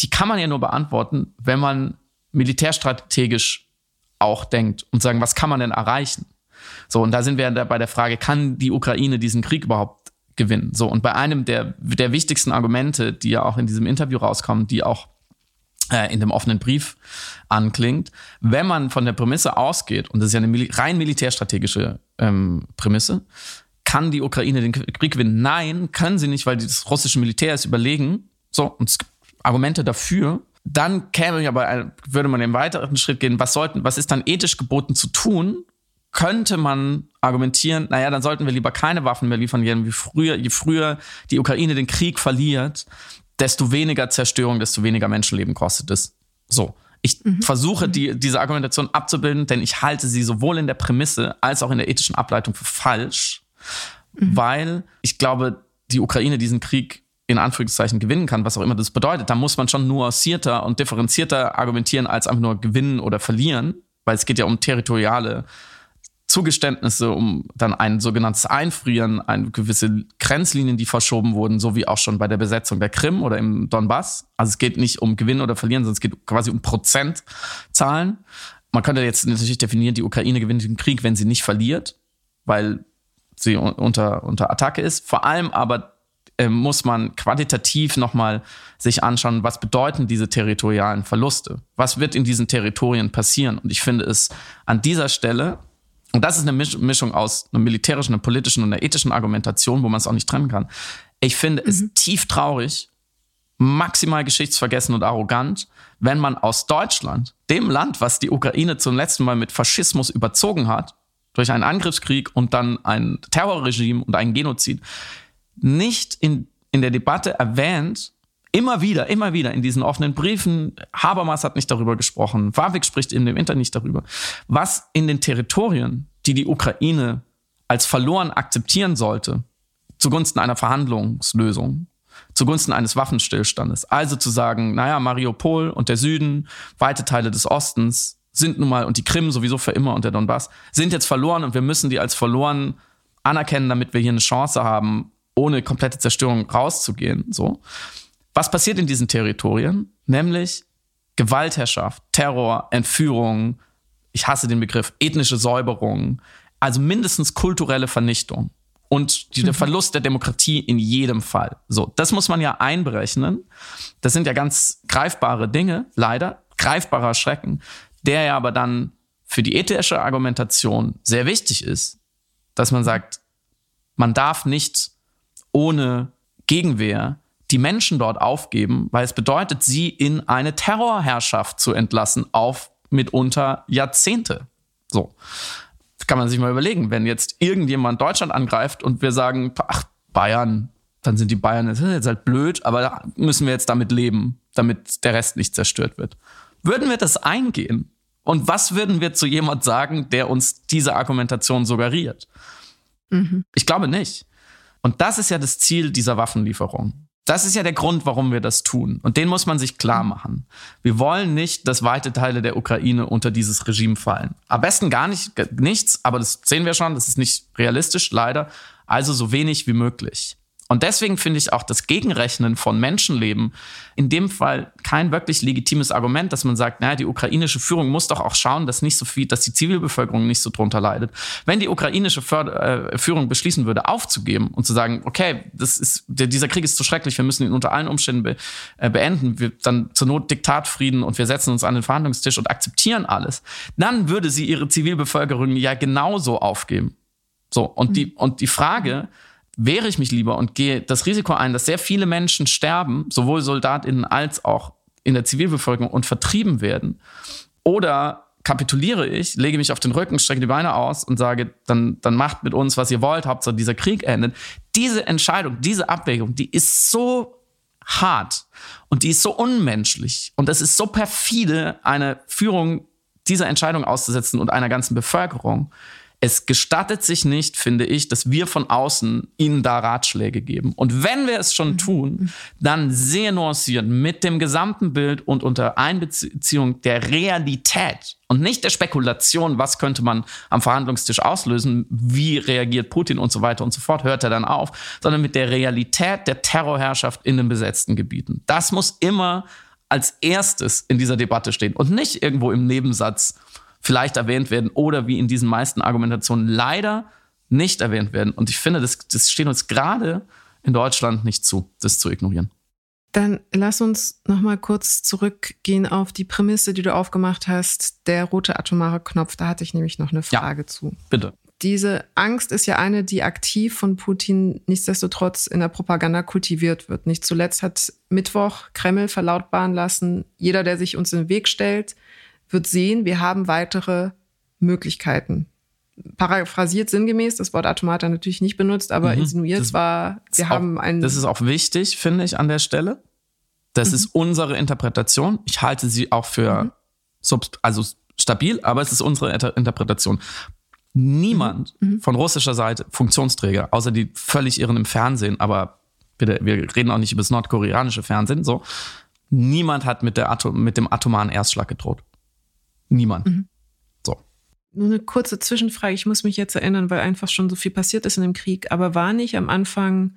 die kann man ja nur beantworten, wenn man militärstrategisch auch denkt und sagen, was kann man denn erreichen? So, und da sind wir bei der Frage, kann die Ukraine diesen Krieg überhaupt gewinnen. So, und bei einem der, der wichtigsten Argumente, die ja auch in diesem Interview rauskommen, die auch in dem offenen Brief anklingt, wenn man von der Prämisse ausgeht, und das ist ja eine rein militärstrategische ähm, Prämisse, kann die Ukraine den Krieg gewinnen? Nein, können sie nicht, weil das russische Militär ist überlegen. So, und es gibt Argumente dafür. Dann käme ja bei, würde man den weiteren Schritt gehen, was sollten, was ist dann ethisch geboten zu tun, könnte man argumentieren, naja, dann sollten wir lieber keine Waffen mehr liefern, je früher, je früher die Ukraine den Krieg verliert, desto weniger Zerstörung, desto weniger Menschenleben kostet es. So. Ich mhm. versuche, die, diese Argumentation abzubilden, denn ich halte sie sowohl in der Prämisse als auch in der ethischen Ableitung für falsch, mhm. weil ich glaube, die Ukraine diesen Krieg in Anführungszeichen gewinnen kann, was auch immer das bedeutet. Da muss man schon nuancierter und differenzierter argumentieren als einfach nur gewinnen oder verlieren, weil es geht ja um territoriale Zugeständnisse, um dann ein sogenanntes Einfrieren, eine gewisse Grenzlinien, die verschoben wurden, so wie auch schon bei der Besetzung der Krim oder im Donbass. Also es geht nicht um Gewinnen oder Verlieren, sondern es geht quasi um Prozentzahlen. Man könnte jetzt natürlich definieren, die Ukraine gewinnt den Krieg, wenn sie nicht verliert, weil sie unter, unter Attacke ist. Vor allem aber äh, muss man quantitativ nochmal sich anschauen, was bedeuten diese territorialen Verluste? Was wird in diesen Territorien passieren? Und ich finde es an dieser Stelle und das ist eine Mischung aus einer militärischen, einer politischen und einer ethischen Argumentation, wo man es auch nicht trennen kann. Ich finde mhm. es tief traurig, maximal geschichtsvergessen und arrogant, wenn man aus Deutschland, dem Land, was die Ukraine zum letzten Mal mit Faschismus überzogen hat, durch einen Angriffskrieg und dann ein Terrorregime und einen Genozid, nicht in, in der Debatte erwähnt, immer wieder, immer wieder in diesen offenen Briefen, Habermas hat nicht darüber gesprochen, Warwick spricht in dem Internet nicht darüber, was in den Territorien, die die Ukraine als verloren akzeptieren sollte, zugunsten einer Verhandlungslösung, zugunsten eines Waffenstillstandes. Also zu sagen, naja, Mariupol und der Süden, weite Teile des Ostens sind nun mal und die Krim sowieso für immer und der Donbass sind jetzt verloren und wir müssen die als verloren anerkennen, damit wir hier eine Chance haben, ohne komplette Zerstörung rauszugehen, so. Was passiert in diesen Territorien? Nämlich Gewaltherrschaft, Terror, Entführung, ich hasse den Begriff, ethnische Säuberung, also mindestens kulturelle Vernichtung und der mhm. Verlust der Demokratie in jedem Fall. So, das muss man ja einberechnen. Das sind ja ganz greifbare Dinge, leider, greifbarer Schrecken, der ja aber dann für die ethische Argumentation sehr wichtig ist, dass man sagt, man darf nicht ohne Gegenwehr die Menschen dort aufgeben, weil es bedeutet, sie in eine Terrorherrschaft zu entlassen auf mitunter Jahrzehnte. So. Das kann man sich mal überlegen, wenn jetzt irgendjemand Deutschland angreift und wir sagen, ach, Bayern, dann sind die Bayern das ist jetzt halt blöd, aber müssen wir jetzt damit leben, damit der Rest nicht zerstört wird. Würden wir das eingehen? Und was würden wir zu jemand sagen, der uns diese Argumentation suggeriert? Mhm. Ich glaube nicht. Und das ist ja das Ziel dieser Waffenlieferung. Das ist ja der Grund, warum wir das tun. Und den muss man sich klar machen. Wir wollen nicht, dass weite Teile der Ukraine unter dieses Regime fallen. Am besten gar nicht, nichts, aber das sehen wir schon, das ist nicht realistisch, leider. Also so wenig wie möglich. Und deswegen finde ich auch das Gegenrechnen von Menschenleben in dem Fall kein wirklich legitimes Argument, dass man sagt, naja, die ukrainische Führung muss doch auch schauen, dass nicht so viel, dass die Zivilbevölkerung nicht so drunter leidet. Wenn die ukrainische Förder äh, Führung beschließen würde, aufzugeben und zu sagen, okay, das ist, dieser Krieg ist zu schrecklich, wir müssen ihn unter allen Umständen be, äh, beenden, wir dann zur Not Diktatfrieden und wir setzen uns an den Verhandlungstisch und akzeptieren alles, dann würde sie ihre Zivilbevölkerung ja genauso aufgeben. So, und die, und die Frage, wehre ich mich lieber und gehe das Risiko ein, dass sehr viele Menschen sterben, sowohl Soldatinnen als auch in der Zivilbevölkerung und vertrieben werden. Oder kapituliere ich, lege mich auf den Rücken, strecke die Beine aus und sage, dann, dann macht mit uns, was ihr wollt, Hauptsache dieser Krieg endet. Diese Entscheidung, diese Abwägung, die ist so hart und die ist so unmenschlich und es ist so perfide, eine Führung dieser Entscheidung auszusetzen und einer ganzen Bevölkerung es gestattet sich nicht, finde ich, dass wir von außen ihnen da Ratschläge geben. Und wenn wir es schon mhm. tun, dann sehr nuanciert mit dem gesamten Bild und unter Einbeziehung der Realität und nicht der Spekulation, was könnte man am Verhandlungstisch auslösen, wie reagiert Putin und so weiter und so fort, hört er dann auf, sondern mit der Realität der Terrorherrschaft in den besetzten Gebieten. Das muss immer als erstes in dieser Debatte stehen und nicht irgendwo im Nebensatz vielleicht erwähnt werden oder wie in diesen meisten Argumentationen leider nicht erwähnt werden. Und ich finde, das, das steht uns gerade in Deutschland nicht zu, das zu ignorieren. Dann lass uns noch mal kurz zurückgehen auf die Prämisse, die du aufgemacht hast, der rote atomare Knopf. Da hatte ich nämlich noch eine Frage ja, zu. Bitte. Diese Angst ist ja eine, die aktiv von Putin nichtsdestotrotz in der Propaganda kultiviert wird. Nicht zuletzt hat Mittwoch Kreml verlautbaren lassen, jeder, der sich uns in den Weg stellt, wird sehen, wir haben weitere Möglichkeiten. paraphrasiert sinngemäß, das Wort Atomata natürlich nicht benutzt, aber mhm. insinuiert das war, wir haben auch, ein. Das ist auch wichtig, finde ich, an der Stelle. Das mhm. ist unsere Interpretation. Ich halte sie auch für mhm. also stabil, aber es ist unsere Interpretation. Niemand mhm. mhm. von russischer Seite, Funktionsträger, außer die völlig irren im Fernsehen, aber bitte, wir reden auch nicht über das nordkoreanische Fernsehen, so. Niemand hat mit, der Atom, mit dem atomaren Erstschlag gedroht. Niemand. Mhm. So. Nur eine kurze Zwischenfrage. Ich muss mich jetzt erinnern, weil einfach schon so viel passiert ist in dem Krieg. Aber war nicht am Anfang,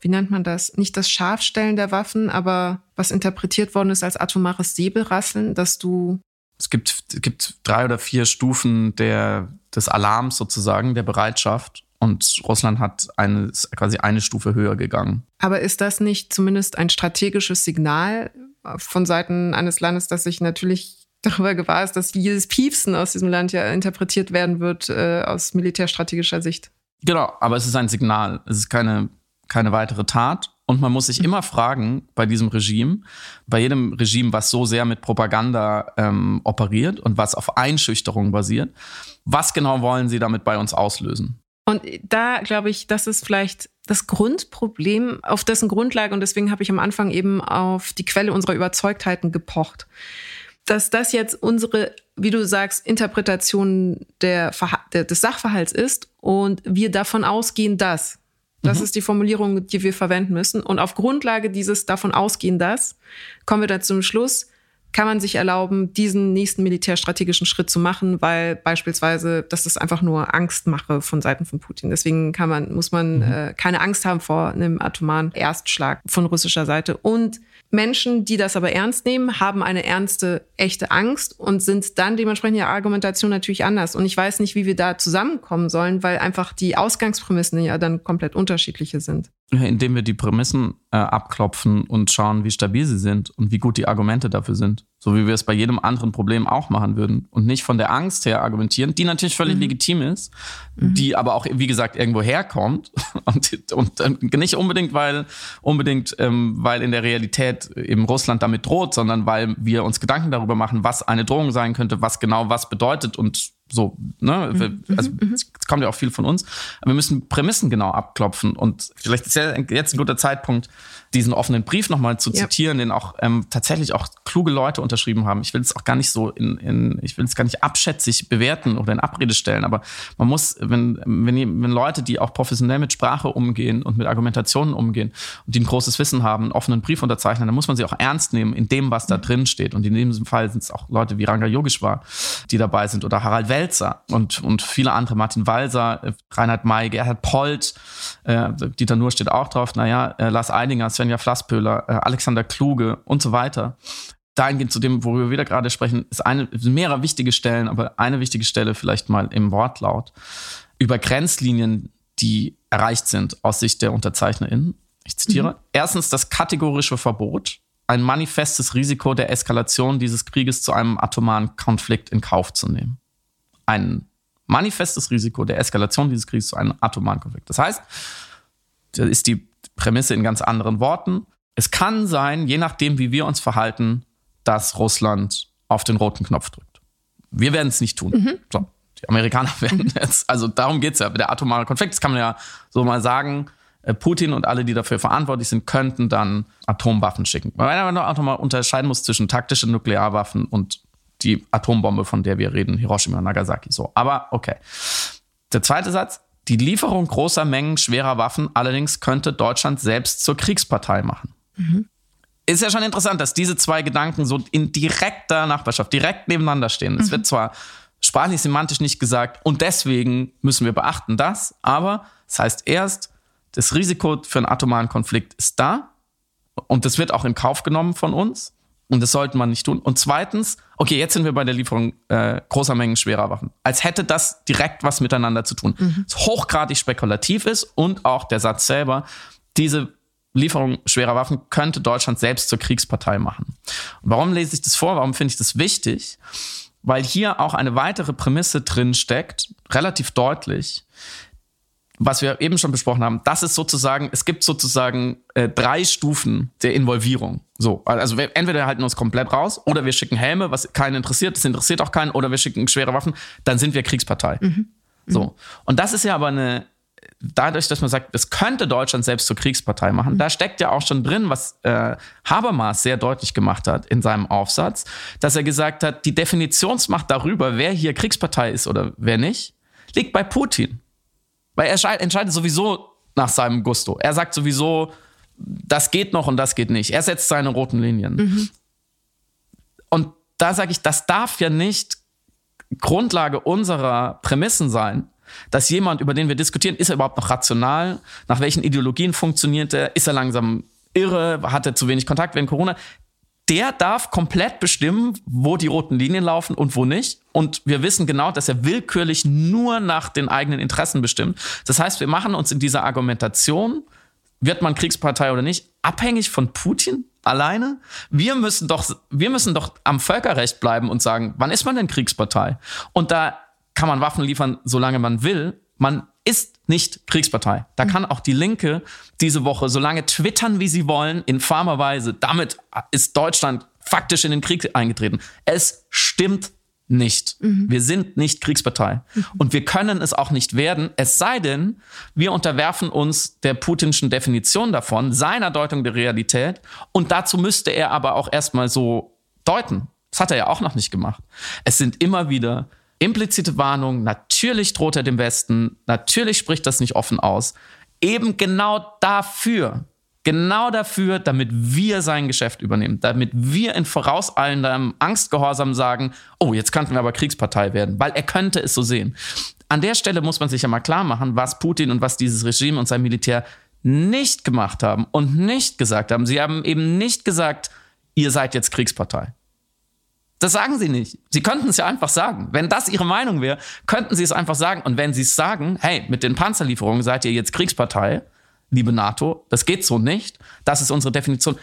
wie nennt man das? Nicht das Scharfstellen der Waffen, aber was interpretiert worden ist als atomares Säbelrasseln, dass du es gibt, es gibt drei oder vier Stufen der, des Alarms sozusagen, der Bereitschaft. Und Russland hat eine, quasi eine Stufe höher gegangen. Aber ist das nicht zumindest ein strategisches Signal von Seiten eines Landes, das sich natürlich darüber gewahr ist, dass jedes Piepsen aus diesem Land ja interpretiert werden wird äh, aus militärstrategischer Sicht? Genau, aber es ist ein Signal. Es ist keine, keine weitere Tat. Und man muss sich immer fragen bei diesem Regime, bei jedem Regime, was so sehr mit Propaganda ähm, operiert und was auf Einschüchterung basiert, was genau wollen sie damit bei uns auslösen? Und da glaube ich, das ist vielleicht das Grundproblem, auf dessen Grundlage, und deswegen habe ich am Anfang eben auf die Quelle unserer Überzeugtheiten gepocht, dass das jetzt unsere, wie du sagst, Interpretation der, des Sachverhalts ist und wir davon ausgehen, dass das mhm. ist die Formulierung, die wir verwenden müssen. Und auf Grundlage dieses davon ausgehen, dass, kommen wir dann zum Schluss, kann man sich erlauben, diesen nächsten militärstrategischen Schritt zu machen, weil beispielsweise das ist einfach nur Angstmache von Seiten von Putin. Deswegen kann man, muss man mhm. äh, keine Angst haben vor einem atomaren Erstschlag von russischer Seite. Und Menschen, die das aber ernst nehmen, haben eine ernste, echte Angst und sind dann dementsprechend ihre Argumentation natürlich anders. Und ich weiß nicht, wie wir da zusammenkommen sollen, weil einfach die Ausgangsprämissen ja dann komplett unterschiedliche sind. Indem wir die Prämissen äh, abklopfen und schauen, wie stabil sie sind und wie gut die Argumente dafür sind. So wie wir es bei jedem anderen Problem auch machen würden. Und nicht von der Angst her argumentieren, die natürlich völlig mhm. legitim ist, mhm. die aber auch, wie gesagt, irgendwo herkommt. Und, und äh, nicht unbedingt, weil unbedingt, ähm, weil in der Realität eben Russland damit droht, sondern weil wir uns Gedanken darüber machen, was eine Drohung sein könnte, was genau was bedeutet und so, ne? Mhm. Also mhm. es kommt ja auch viel von uns. Aber wir müssen Prämissen genau abklopfen. Und vielleicht ist ja jetzt ein guter Zeitpunkt, diesen offenen Brief nochmal zu ja. zitieren, den auch ähm, tatsächlich auch kluge Leute unterschrieben haben. Ich will es auch gar nicht so in, in ich will es gar nicht abschätzig bewerten oder in Abrede stellen, aber man muss, wenn, wenn, wenn Leute, die auch professionell mit Sprache umgehen und mit Argumentationen umgehen und die ein großes Wissen haben, einen offenen Brief unterzeichnen, dann muss man sie auch ernst nehmen in dem, was da drin steht. Und in diesem Fall sind es auch Leute wie Ranga Yogeshwar, die dabei sind oder Harald Welzer und, und viele andere, Martin Walser, äh, Reinhard May, Gerhard Polt, äh, Dieter Nuhr steht auch drauf, naja, äh, Lars Eidinger, Sven Svenja Flasspöhler, äh, Alexander Kluge und so weiter. Dahingehend zu dem, worüber wir wieder gerade sprechen, ist eine, sind mehrere wichtige Stellen, aber eine wichtige Stelle vielleicht mal im Wortlaut über Grenzlinien, die erreicht sind aus Sicht der UnterzeichnerInnen. Ich zitiere. Mhm. Erstens das kategorische Verbot, ein manifestes Risiko der Eskalation dieses Krieges zu einem atomaren Konflikt in Kauf zu nehmen. Ein manifestes Risiko der Eskalation dieses Krieges zu einem atomaren Konflikt. Das heißt, da ist die Prämisse in ganz anderen Worten. Es kann sein, je nachdem, wie wir uns verhalten, dass Russland auf den roten Knopf drückt. Wir werden es nicht tun. Mhm. So, die Amerikaner werden jetzt, also darum geht es ja. Der atomare Konflikt, das kann man ja so mal sagen. Äh, Putin und alle, die dafür verantwortlich sind, könnten dann Atomwaffen schicken. Weil man auch nochmal unterscheiden muss zwischen taktischen Nuklearwaffen und die Atombombe, von der wir reden, Hiroshima und Nagasaki. So, aber okay. Der zweite Satz, die Lieferung großer Mengen schwerer Waffen allerdings könnte Deutschland selbst zur Kriegspartei machen. Mhm. Ist ja schon interessant, dass diese zwei Gedanken so in direkter Nachbarschaft, direkt nebeneinander stehen. Mhm. Es wird zwar sprachlich semantisch nicht gesagt und deswegen müssen wir beachten das, aber es das heißt erst, das Risiko für einen atomaren Konflikt ist da und das wird auch in Kauf genommen von uns. Und das sollte man nicht tun. Und zweitens, okay, jetzt sind wir bei der Lieferung äh, großer Mengen schwerer Waffen. Als hätte das direkt was miteinander zu tun. Mhm. hochgradig spekulativ ist und auch der Satz selber, diese Lieferung schwerer Waffen könnte Deutschland selbst zur Kriegspartei machen. Und warum lese ich das vor? Warum finde ich das wichtig? Weil hier auch eine weitere Prämisse drin steckt, relativ deutlich, was wir eben schon besprochen haben, das ist sozusagen, es gibt sozusagen äh, drei Stufen der Involvierung. So, also wir, entweder wir halten uns komplett raus oder wir schicken Helme, was keinen interessiert, das interessiert auch keinen, oder wir schicken schwere Waffen, dann sind wir Kriegspartei. Mhm. So. Mhm. Und das ist ja aber eine, dadurch, dass man sagt, es könnte Deutschland selbst zur Kriegspartei machen, mhm. da steckt ja auch schon drin, was äh, Habermas sehr deutlich gemacht hat in seinem Aufsatz, dass er gesagt hat, die Definitionsmacht darüber, wer hier Kriegspartei ist oder wer nicht, liegt bei Putin. Weil er entscheidet sowieso nach seinem Gusto. Er sagt sowieso, das geht noch und das geht nicht. Er setzt seine roten Linien. Mhm. Und da sage ich, das darf ja nicht Grundlage unserer Prämissen sein, dass jemand, über den wir diskutieren, ist er überhaupt noch rational? Nach welchen Ideologien funktioniert er? Ist er langsam irre? Hat er zu wenig Kontakt während Corona? Der darf komplett bestimmen, wo die roten Linien laufen und wo nicht. Und wir wissen genau, dass er willkürlich nur nach den eigenen Interessen bestimmt. Das heißt, wir machen uns in dieser Argumentation, wird man Kriegspartei oder nicht, abhängig von Putin alleine? Wir müssen doch, wir müssen doch am Völkerrecht bleiben und sagen, wann ist man denn Kriegspartei? Und da kann man Waffen liefern, solange man will. Man ist nicht Kriegspartei. Da kann auch die Linke diese Woche so lange twittern, wie sie wollen, infamer Weise. Damit ist Deutschland faktisch in den Krieg eingetreten. Es stimmt nicht. Mhm. Wir sind nicht Kriegspartei. Mhm. Und wir können es auch nicht werden, es sei denn, wir unterwerfen uns der putinschen Definition davon, seiner Deutung der Realität. Und dazu müsste er aber auch erstmal so deuten. Das hat er ja auch noch nicht gemacht. Es sind immer wieder implizite Warnung, natürlich droht er dem Westen, natürlich spricht das nicht offen aus. Eben genau dafür, genau dafür, damit wir sein Geschäft übernehmen, damit wir in vorauseilendem Angstgehorsam sagen, oh, jetzt könnten wir aber Kriegspartei werden, weil er könnte es so sehen. An der Stelle muss man sich ja mal klar machen, was Putin und was dieses Regime und sein Militär nicht gemacht haben und nicht gesagt haben. Sie haben eben nicht gesagt, ihr seid jetzt Kriegspartei. Das sagen sie nicht. Sie könnten es ja einfach sagen. Wenn das ihre Meinung wäre, könnten sie es einfach sagen. Und wenn sie es sagen, hey, mit den Panzerlieferungen seid ihr jetzt Kriegspartei, liebe NATO, das geht so nicht. Das ist unsere Definition.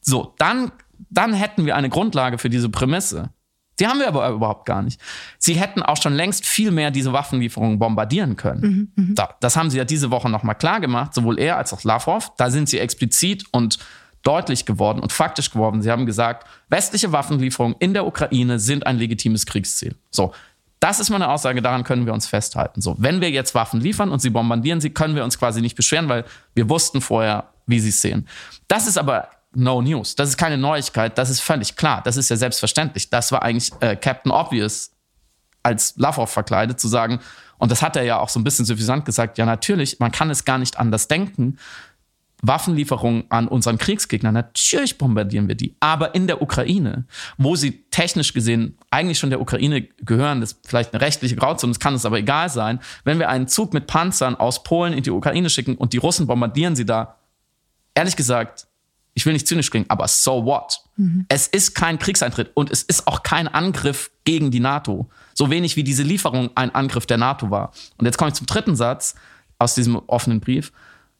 So, dann, dann hätten wir eine Grundlage für diese Prämisse. Die haben wir aber überhaupt gar nicht. Sie hätten auch schon längst viel mehr diese Waffenlieferungen bombardieren können. Mhm, mh. Das haben sie ja diese Woche nochmal klar gemacht, sowohl er als auch Lavrov. Da sind sie explizit und deutlich geworden und faktisch geworden. Sie haben gesagt, westliche Waffenlieferungen in der Ukraine sind ein legitimes Kriegsziel. So. Das ist meine Aussage, daran können wir uns festhalten. So, wenn wir jetzt Waffen liefern und sie bombardieren sie, können wir uns quasi nicht beschweren, weil wir wussten vorher, wie sie es sehen. Das ist aber no news. Das ist keine Neuigkeit. Das ist völlig klar. Das ist ja selbstverständlich. Das war eigentlich äh, Captain Obvious als Lavrov verkleidet zu sagen, und das hat er ja auch so ein bisschen suffisant gesagt, ja natürlich, man kann es gar nicht anders denken, Waffenlieferungen an unseren Kriegsgegner. Natürlich bombardieren wir die. Aber in der Ukraine, wo sie technisch gesehen eigentlich schon der Ukraine gehören, das ist vielleicht eine rechtliche Grauzone, das kann es aber egal sein. Wenn wir einen Zug mit Panzern aus Polen in die Ukraine schicken und die Russen bombardieren sie da, ehrlich gesagt, ich will nicht zynisch klingen, aber so what? Mhm. Es ist kein Kriegseintritt und es ist auch kein Angriff gegen die NATO. So wenig wie diese Lieferung ein Angriff der NATO war. Und jetzt komme ich zum dritten Satz aus diesem offenen Brief.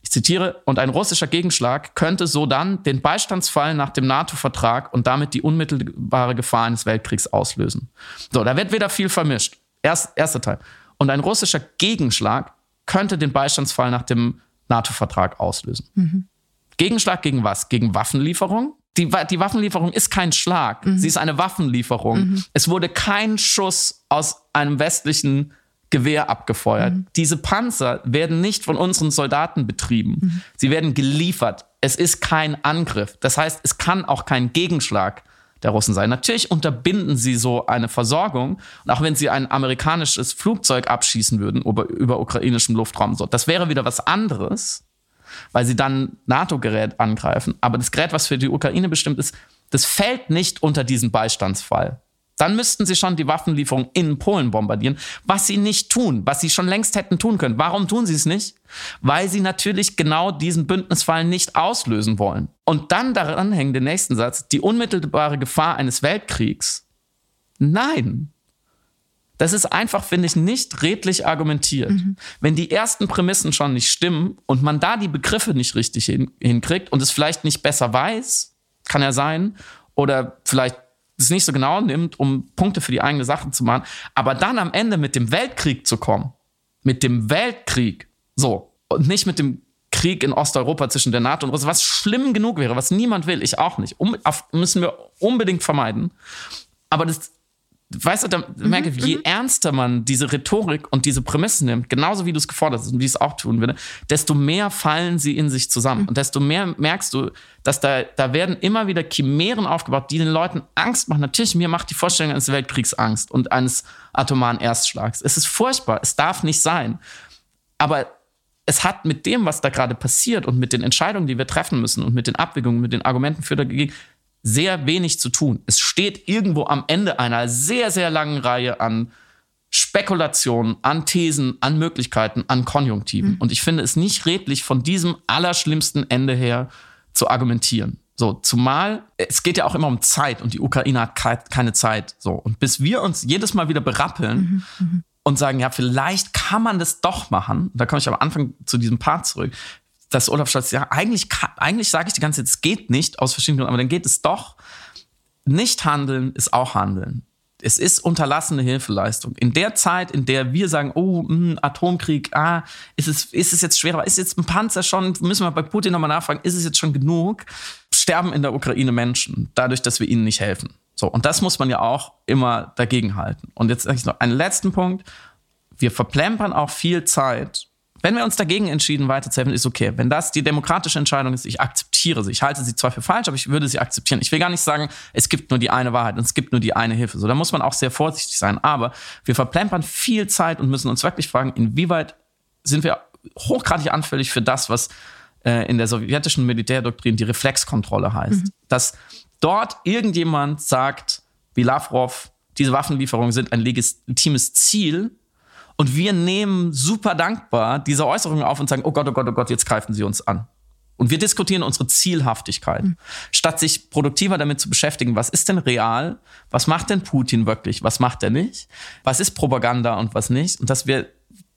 Ich zitiere, und ein russischer Gegenschlag könnte so dann den Beistandsfall nach dem NATO-Vertrag und damit die unmittelbare Gefahr eines Weltkriegs auslösen. So, da wird wieder viel vermischt. Erst, erster Teil. Und ein russischer Gegenschlag könnte den Beistandsfall nach dem NATO-Vertrag auslösen. Mhm. Gegenschlag gegen was? Gegen Waffenlieferung? Die, die Waffenlieferung ist kein Schlag, mhm. sie ist eine Waffenlieferung. Mhm. Es wurde kein Schuss aus einem westlichen Gewehr abgefeuert. Mhm. Diese Panzer werden nicht von unseren Soldaten betrieben. Mhm. Sie werden geliefert. Es ist kein Angriff. Das heißt, es kann auch kein Gegenschlag der Russen sein. Natürlich unterbinden sie so eine Versorgung. Und auch wenn sie ein amerikanisches Flugzeug abschießen würden über, über ukrainischem Luftraum, so, das wäre wieder was anderes, weil sie dann NATO-Gerät angreifen. Aber das Gerät, was für die Ukraine bestimmt ist, das fällt nicht unter diesen Beistandsfall. Dann müssten sie schon die Waffenlieferung in Polen bombardieren, was sie nicht tun, was sie schon längst hätten tun können. Warum tun sie es nicht? Weil sie natürlich genau diesen Bündnisfall nicht auslösen wollen. Und dann daran hängt der nächste Satz, die unmittelbare Gefahr eines Weltkriegs. Nein. Das ist einfach, finde ich, nicht redlich argumentiert. Mhm. Wenn die ersten Prämissen schon nicht stimmen und man da die Begriffe nicht richtig hin, hinkriegt und es vielleicht nicht besser weiß, kann ja sein, oder vielleicht es nicht so genau nimmt, um Punkte für die eigene Sache zu machen, aber dann am Ende mit dem Weltkrieg zu kommen, mit dem Weltkrieg, so, und nicht mit dem Krieg in Osteuropa zwischen der NATO und Russland, was schlimm genug wäre, was niemand will, ich auch nicht, um, müssen wir unbedingt vermeiden. Aber das, weißt du, da mhm, merke ich, je mhm. ernster man diese Rhetorik und diese Prämissen nimmt, genauso wie du es gefordert hast und wie ich es auch tun würde, desto mehr fallen sie in sich zusammen. Mhm. Und desto mehr merkst du, dass da, da werden immer wieder Chimären aufgebaut, die den Leuten Angst machen. Natürlich, mir macht die Vorstellung eines Weltkriegs Angst und eines atomaren Erstschlags. Es ist furchtbar. Es darf nicht sein. Aber es hat mit dem, was da gerade passiert und mit den Entscheidungen, die wir treffen müssen und mit den Abwägungen, mit den Argumenten für dagegen, sehr wenig zu tun. Es steht irgendwo am Ende einer sehr, sehr langen Reihe an Spekulationen, an Thesen, an Möglichkeiten, an Konjunktiven. Mhm. Und ich finde es nicht redlich, von diesem allerschlimmsten Ende her zu argumentieren. So, zumal es geht ja auch immer um Zeit und die Ukraine hat keine Zeit. So, und bis wir uns jedes Mal wieder berappeln mhm. Mhm. und sagen, ja, vielleicht kann man das doch machen, da komme ich am Anfang zu diesem Part zurück, dass Olaf Scholz, ja, eigentlich, eigentlich sage ich die ganze Zeit, es geht nicht aus verschiedenen Gründen, aber dann geht es doch. Nicht handeln ist auch handeln. Es ist unterlassene Hilfeleistung. In der Zeit, in der wir sagen, oh, mh, hm, Atomkrieg, ah, ist es, ist es jetzt schwerer, ist jetzt ein Panzer schon, müssen wir bei Putin nochmal nachfragen, ist es jetzt schon genug? Sterben in der Ukraine Menschen, dadurch, dass wir ihnen nicht helfen. So, und das muss man ja auch immer dagegen halten. Und jetzt sage ich noch einen letzten Punkt. Wir verplempern auch viel Zeit wenn wir uns dagegen entschieden, weiterzuhelfen, ist okay. Wenn das die demokratische Entscheidung ist, ich akzeptiere sie. Ich halte sie zwar für falsch, aber ich würde sie akzeptieren. Ich will gar nicht sagen, es gibt nur die eine Wahrheit und es gibt nur die eine Hilfe. So, da muss man auch sehr vorsichtig sein. Aber wir verplempern viel Zeit und müssen uns wirklich fragen, inwieweit sind wir hochgradig anfällig für das, was äh, in der sowjetischen Militärdoktrin die Reflexkontrolle heißt. Mhm. Dass dort irgendjemand sagt, wie Lavrov, diese Waffenlieferungen sind ein legitimes Ziel und wir nehmen super dankbar diese Äußerungen auf und sagen, oh Gott, oh Gott, oh Gott, jetzt greifen sie uns an. Und wir diskutieren unsere Zielhaftigkeit, mhm. statt sich produktiver damit zu beschäftigen, was ist denn real, was macht denn Putin wirklich, was macht er nicht, was ist Propaganda und was nicht. Und dass wir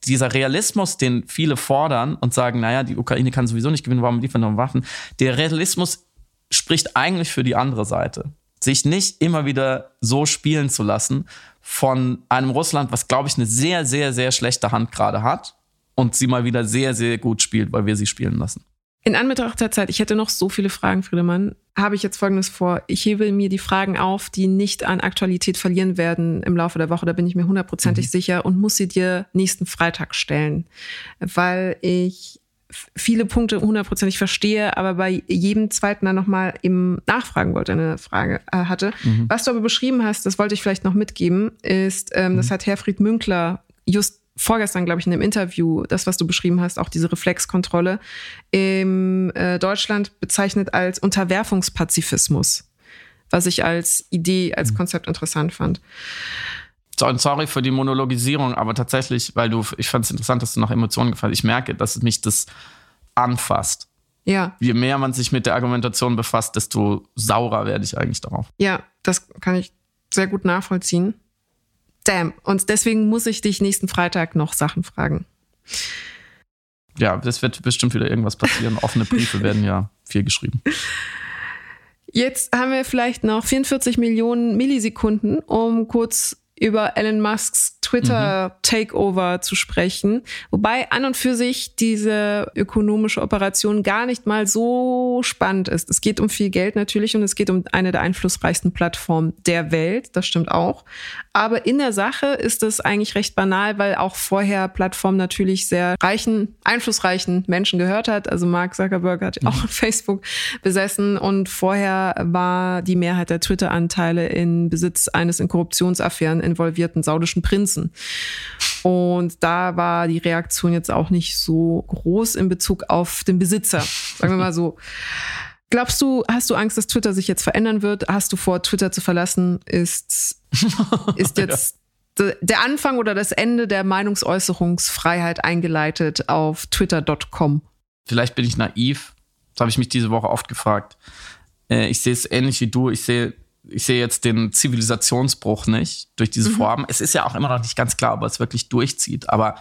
dieser Realismus, den viele fordern und sagen, naja, die Ukraine kann sowieso nicht gewinnen, warum liefern wir Waffen? Der Realismus spricht eigentlich für die andere Seite. Sich nicht immer wieder so spielen zu lassen, von einem Russland, was, glaube ich, eine sehr, sehr, sehr schlechte Hand gerade hat und sie mal wieder sehr, sehr gut spielt, weil wir sie spielen lassen. In Anbetracht der Zeit, ich hätte noch so viele Fragen, Friedemann, habe ich jetzt Folgendes vor. Ich hebe mir die Fragen auf, die nicht an Aktualität verlieren werden im Laufe der Woche, da bin ich mir hundertprozentig mhm. sicher und muss sie dir nächsten Freitag stellen, weil ich viele Punkte hundertprozentig verstehe, aber bei jedem zweiten dann nochmal eben nachfragen wollte, eine Frage äh, hatte. Mhm. Was du aber beschrieben hast, das wollte ich vielleicht noch mitgeben, ist, ähm, mhm. das hat Herfried Münkler just vorgestern, glaube ich, in einem Interview, das, was du beschrieben hast, auch diese Reflexkontrolle, in äh, Deutschland bezeichnet als Unterwerfungspazifismus, was ich als Idee, als mhm. Konzept interessant fand sorry für die Monologisierung, aber tatsächlich, weil du, ich fand es interessant, dass du nach Emotionen gefallen Ich merke, dass mich das anfasst. Ja. Je mehr man sich mit der Argumentation befasst, desto saurer werde ich eigentlich darauf. Ja, das kann ich sehr gut nachvollziehen. Damn. Und deswegen muss ich dich nächsten Freitag noch Sachen fragen. Ja, das wird bestimmt wieder irgendwas passieren. Offene Briefe werden ja viel geschrieben. Jetzt haben wir vielleicht noch 44 Millionen Millisekunden, um kurz über Elon Musks Twitter-Takeover mhm. zu sprechen. Wobei an und für sich diese ökonomische Operation gar nicht mal so spannend ist. Es geht um viel Geld natürlich und es geht um eine der einflussreichsten Plattformen der Welt. Das stimmt auch. Aber in der Sache ist es eigentlich recht banal, weil auch vorher Plattform natürlich sehr reichen, einflussreichen Menschen gehört hat. Also Mark Zuckerberg hat ja auch mhm. Facebook besessen und vorher war die Mehrheit der Twitter-Anteile in Besitz eines in Korruptionsaffären involvierten saudischen Prinzen. Und da war die Reaktion jetzt auch nicht so groß in Bezug auf den Besitzer, sagen wir mal so. Glaubst du, hast du Angst, dass Twitter sich jetzt verändern wird? Hast du vor, Twitter zu verlassen? Ist, ist jetzt ja. der Anfang oder das Ende der Meinungsäußerungsfreiheit eingeleitet auf twitter.com? Vielleicht bin ich naiv. Das habe ich mich diese Woche oft gefragt. Äh, ich sehe es ähnlich wie du. Ich sehe ich sehe jetzt den Zivilisationsbruch nicht durch diese mhm. Vorhaben. Es ist ja auch immer noch nicht ganz klar, ob er es wirklich durchzieht. Aber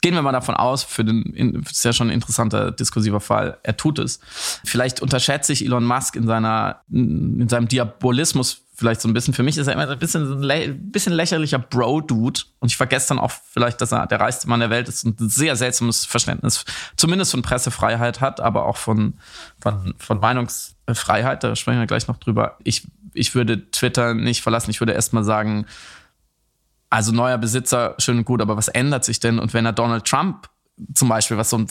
gehen wir mal davon aus, für den, ist ja schon ein interessanter diskursiver Fall, er tut es. Vielleicht unterschätze ich Elon Musk in seiner, in seinem Diabolismus vielleicht so ein bisschen. Für mich ist er immer ein bisschen, ein bisschen lächerlicher Bro-Dude. Und ich vergesse dann auch vielleicht, dass er der reichste Mann der Welt ist und ein sehr seltsames Verständnis, zumindest von Pressefreiheit hat, aber auch von, von, von Meinungsfreiheit. Da sprechen wir gleich noch drüber. Ich ich würde Twitter nicht verlassen. Ich würde erstmal sagen, also neuer Besitzer, schön und gut, aber was ändert sich denn? Und wenn er Donald Trump zum Beispiel, was so ein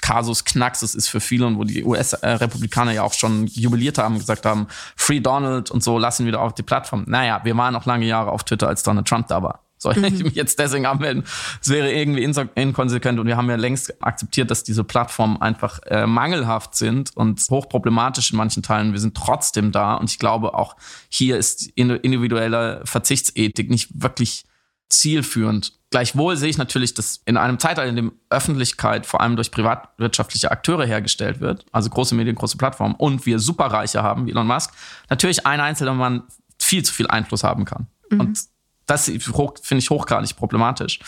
Kasus Knaxus ist für viele und wo die US-Republikaner ja auch schon jubiliert haben, gesagt haben, Free Donald und so, lassen wieder auf die Plattform. Naja, wir waren noch lange Jahre auf Twitter, als Donald Trump da war. Soll mhm. ich mich jetzt deswegen anmelden? Es wäre irgendwie inkonsequent und wir haben ja längst akzeptiert, dass diese Plattformen einfach äh, mangelhaft sind und hochproblematisch in manchen Teilen. Wir sind trotzdem da und ich glaube auch hier ist individuelle Verzichtsethik nicht wirklich zielführend. Gleichwohl sehe ich natürlich, dass in einem Zeitalter, in dem Öffentlichkeit vor allem durch privatwirtschaftliche Akteure hergestellt wird, also große Medien, große Plattformen, und wir Superreiche haben, wie Elon Musk, natürlich ein einzelner Mann viel zu viel Einfluss haben kann. Mhm. Und das finde ich hochgradig problematisch.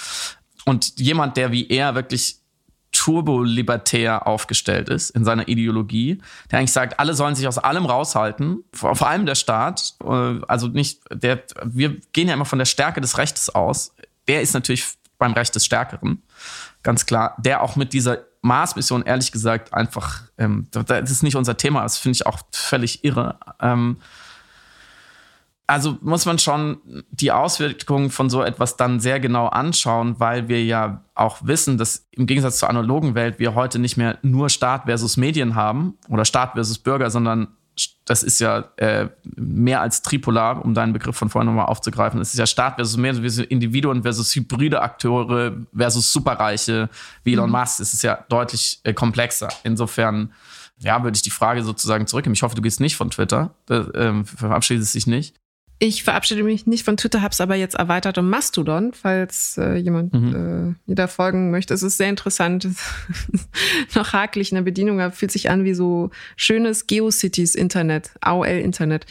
Und jemand, der wie er wirklich turbolibertär aufgestellt ist in seiner Ideologie, der eigentlich sagt, alle sollen sich aus allem raushalten, vor, allem der Staat. Äh, also nicht, der, wir gehen ja immer von der Stärke des Rechtes aus. Der ist natürlich beim Recht des Stärkeren, ganz klar. Der auch mit dieser Mars-Mission, ehrlich gesagt, einfach, ähm, das ist nicht unser Thema, das finde ich auch völlig irre. Ähm, also muss man schon die Auswirkungen von so etwas dann sehr genau anschauen, weil wir ja auch wissen, dass im Gegensatz zur analogen Welt wir heute nicht mehr nur Staat versus Medien haben oder Staat versus Bürger, sondern das ist ja äh, mehr als tripolar, um deinen Begriff von vorhin nochmal aufzugreifen. Es ist ja Staat versus mehr versus Individuen versus hybride Akteure versus Superreiche wie Elon mhm. Musk. Es ist ja deutlich äh, komplexer. Insofern ja, würde ich die Frage sozusagen zurückgeben. Ich hoffe, du gehst nicht von Twitter, äh, verabschiedest dich nicht. Ich verabschiede mich nicht von Twitter, habe es aber jetzt erweitert um Mastodon, falls äh, jemand mhm. äh, mir da folgen möchte. Es ist sehr interessant, noch hakelig in der Bedienung, aber fühlt sich an wie so schönes GeoCities-Internet, AOL-Internet.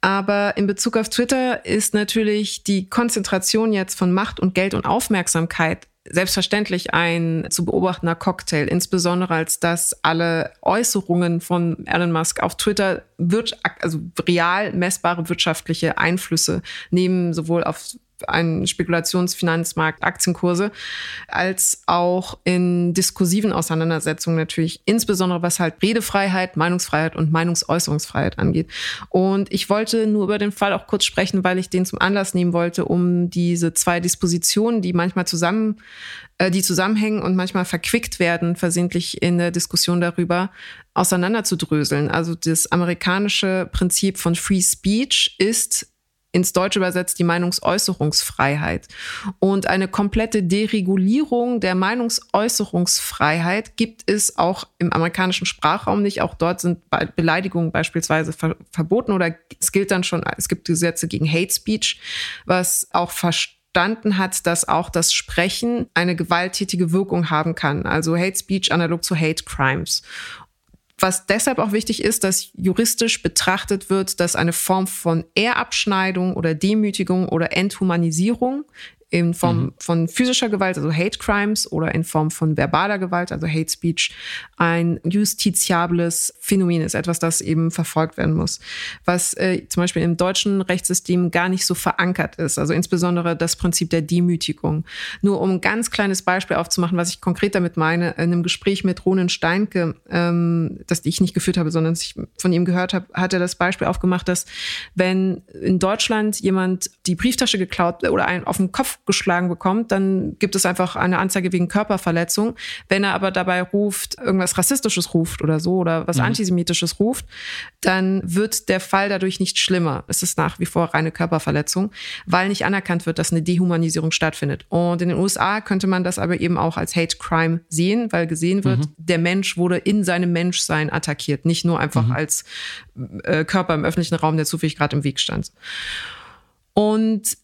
Aber in Bezug auf Twitter ist natürlich die Konzentration jetzt von Macht und Geld und Aufmerksamkeit selbstverständlich ein zu beobachtender Cocktail, insbesondere als dass alle Äußerungen von Elon Musk auf Twitter wird, also real messbare wirtschaftliche Einflüsse nehmen, sowohl auf einen Spekulationsfinanzmarkt, Aktienkurse, als auch in diskursiven Auseinandersetzungen natürlich, insbesondere was halt Redefreiheit, Meinungsfreiheit und Meinungsäußerungsfreiheit angeht. Und ich wollte nur über den Fall auch kurz sprechen, weil ich den zum Anlass nehmen wollte, um diese zwei Dispositionen, die manchmal zusammen, äh, die zusammenhängen und manchmal verquickt werden, versehentlich in der Diskussion darüber, auseinanderzudröseln. Also das amerikanische Prinzip von Free Speech ist ins Deutsche übersetzt die Meinungsäußerungsfreiheit. Und eine komplette Deregulierung der Meinungsäußerungsfreiheit gibt es auch im amerikanischen Sprachraum nicht. Auch dort sind Beleidigungen beispielsweise ver verboten oder es gilt dann schon, es gibt Gesetze gegen Hate Speech, was auch verstanden hat, dass auch das Sprechen eine gewalttätige Wirkung haben kann. Also Hate Speech analog zu Hate Crimes. Was deshalb auch wichtig ist, dass juristisch betrachtet wird, dass eine Form von Ehrabschneidung oder Demütigung oder Enthumanisierung in Form mhm. von physischer Gewalt, also Hate Crimes, oder in Form von verbaler Gewalt, also Hate Speech, ein justiziables Phänomen ist, etwas, das eben verfolgt werden muss. Was äh, zum Beispiel im deutschen Rechtssystem gar nicht so verankert ist, also insbesondere das Prinzip der Demütigung. Nur um ein ganz kleines Beispiel aufzumachen, was ich konkret damit meine, in einem Gespräch mit Ronen Steinke, ähm, das ich nicht geführt habe, sondern ich von ihm gehört habe, hat er das Beispiel aufgemacht, dass wenn in Deutschland jemand die Brieftasche geklaut oder einen auf den Kopf geschlagen bekommt, dann gibt es einfach eine Anzeige wegen Körperverletzung. Wenn er aber dabei ruft, irgendwas Rassistisches ruft oder so oder was mhm. Antisemitisches ruft, dann wird der Fall dadurch nicht schlimmer. Es ist nach wie vor reine Körperverletzung, weil nicht anerkannt wird, dass eine Dehumanisierung stattfindet. Und in den USA könnte man das aber eben auch als Hate Crime sehen, weil gesehen wird, mhm. der Mensch wurde in seinem Menschsein attackiert, nicht nur einfach mhm. als äh, Körper im öffentlichen Raum, der zufällig gerade im Weg stand. Und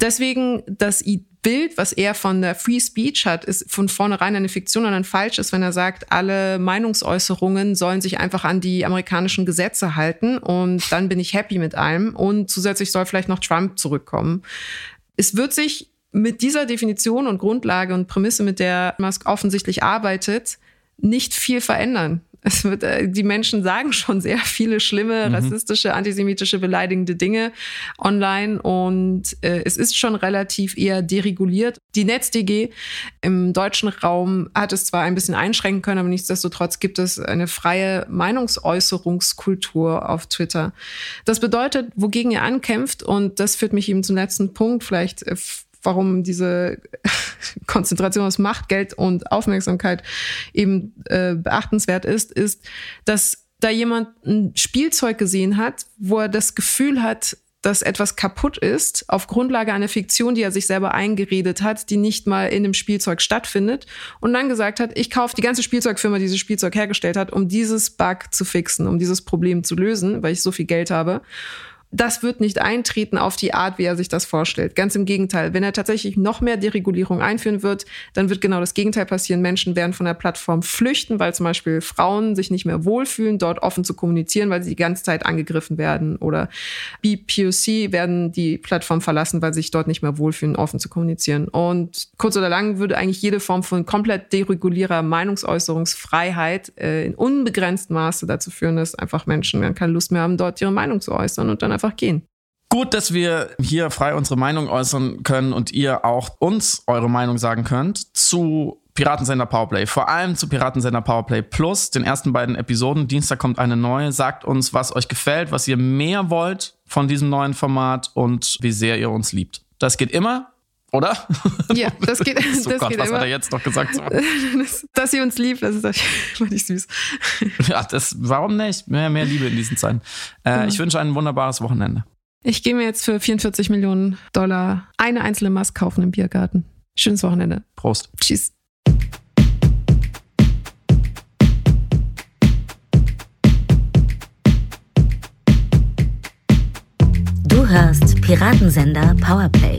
Deswegen, das Bild, was er von der Free Speech hat, ist von vornherein eine Fiktion und ein falsches, wenn er sagt, alle Meinungsäußerungen sollen sich einfach an die amerikanischen Gesetze halten und dann bin ich happy mit allem und zusätzlich soll vielleicht noch Trump zurückkommen. Es wird sich mit dieser Definition und Grundlage und Prämisse, mit der Musk offensichtlich arbeitet, nicht viel verändern. Es wird, äh, die Menschen sagen schon sehr viele schlimme, mhm. rassistische, antisemitische, beleidigende Dinge online und äh, es ist schon relativ eher dereguliert. Die NetzDG im deutschen Raum hat es zwar ein bisschen einschränken können, aber nichtsdestotrotz gibt es eine freie Meinungsäußerungskultur auf Twitter. Das bedeutet, wogegen ihr ankämpft und das führt mich eben zum letzten Punkt, vielleicht äh, warum diese Konzentration aus Macht, Geld und Aufmerksamkeit eben äh, beachtenswert ist, ist, dass da jemand ein Spielzeug gesehen hat, wo er das Gefühl hat, dass etwas kaputt ist, auf Grundlage einer Fiktion, die er sich selber eingeredet hat, die nicht mal in dem Spielzeug stattfindet, und dann gesagt hat, ich kaufe die ganze Spielzeugfirma, die dieses Spielzeug hergestellt hat, um dieses Bug zu fixen, um dieses Problem zu lösen, weil ich so viel Geld habe das wird nicht eintreten auf die Art, wie er sich das vorstellt. Ganz im Gegenteil. Wenn er tatsächlich noch mehr Deregulierung einführen wird, dann wird genau das Gegenteil passieren. Menschen werden von der Plattform flüchten, weil zum Beispiel Frauen sich nicht mehr wohlfühlen, dort offen zu kommunizieren, weil sie die ganze Zeit angegriffen werden. Oder BPOC werden die Plattform verlassen, weil sie sich dort nicht mehr wohlfühlen, offen zu kommunizieren. Und kurz oder lang würde eigentlich jede Form von komplett deregulierer Meinungsäußerungsfreiheit äh, in unbegrenztem Maße dazu führen, dass einfach Menschen keine Lust mehr haben, dort ihre Meinung zu äußern und dann einfach gehen. Gut, dass wir hier frei unsere Meinung äußern können und ihr auch uns eure Meinung sagen könnt zu Piratensender Powerplay. Vor allem zu Piratensender Powerplay Plus, den ersten beiden Episoden. Dienstag kommt eine neue. Sagt uns, was euch gefällt, was ihr mehr wollt von diesem neuen Format und wie sehr ihr uns liebt. Das geht immer. Oder? Ja, das geht, oh das Gott, geht was immer. hat er jetzt noch gesagt? Das, dass sie uns liebt, das ist wirklich süß. Ja, das, warum nicht? Mehr, mehr Liebe in diesen Zeiten. Äh, Ja. Ich wünsche ein wunderbares Wochenende. Ich gehe mir jetzt für 44 Millionen Dollar eine einzelne Maske kaufen im Biergarten. Schönes Wochenende. Prost. Tschüss. Du hörst Piratensender Powerplay.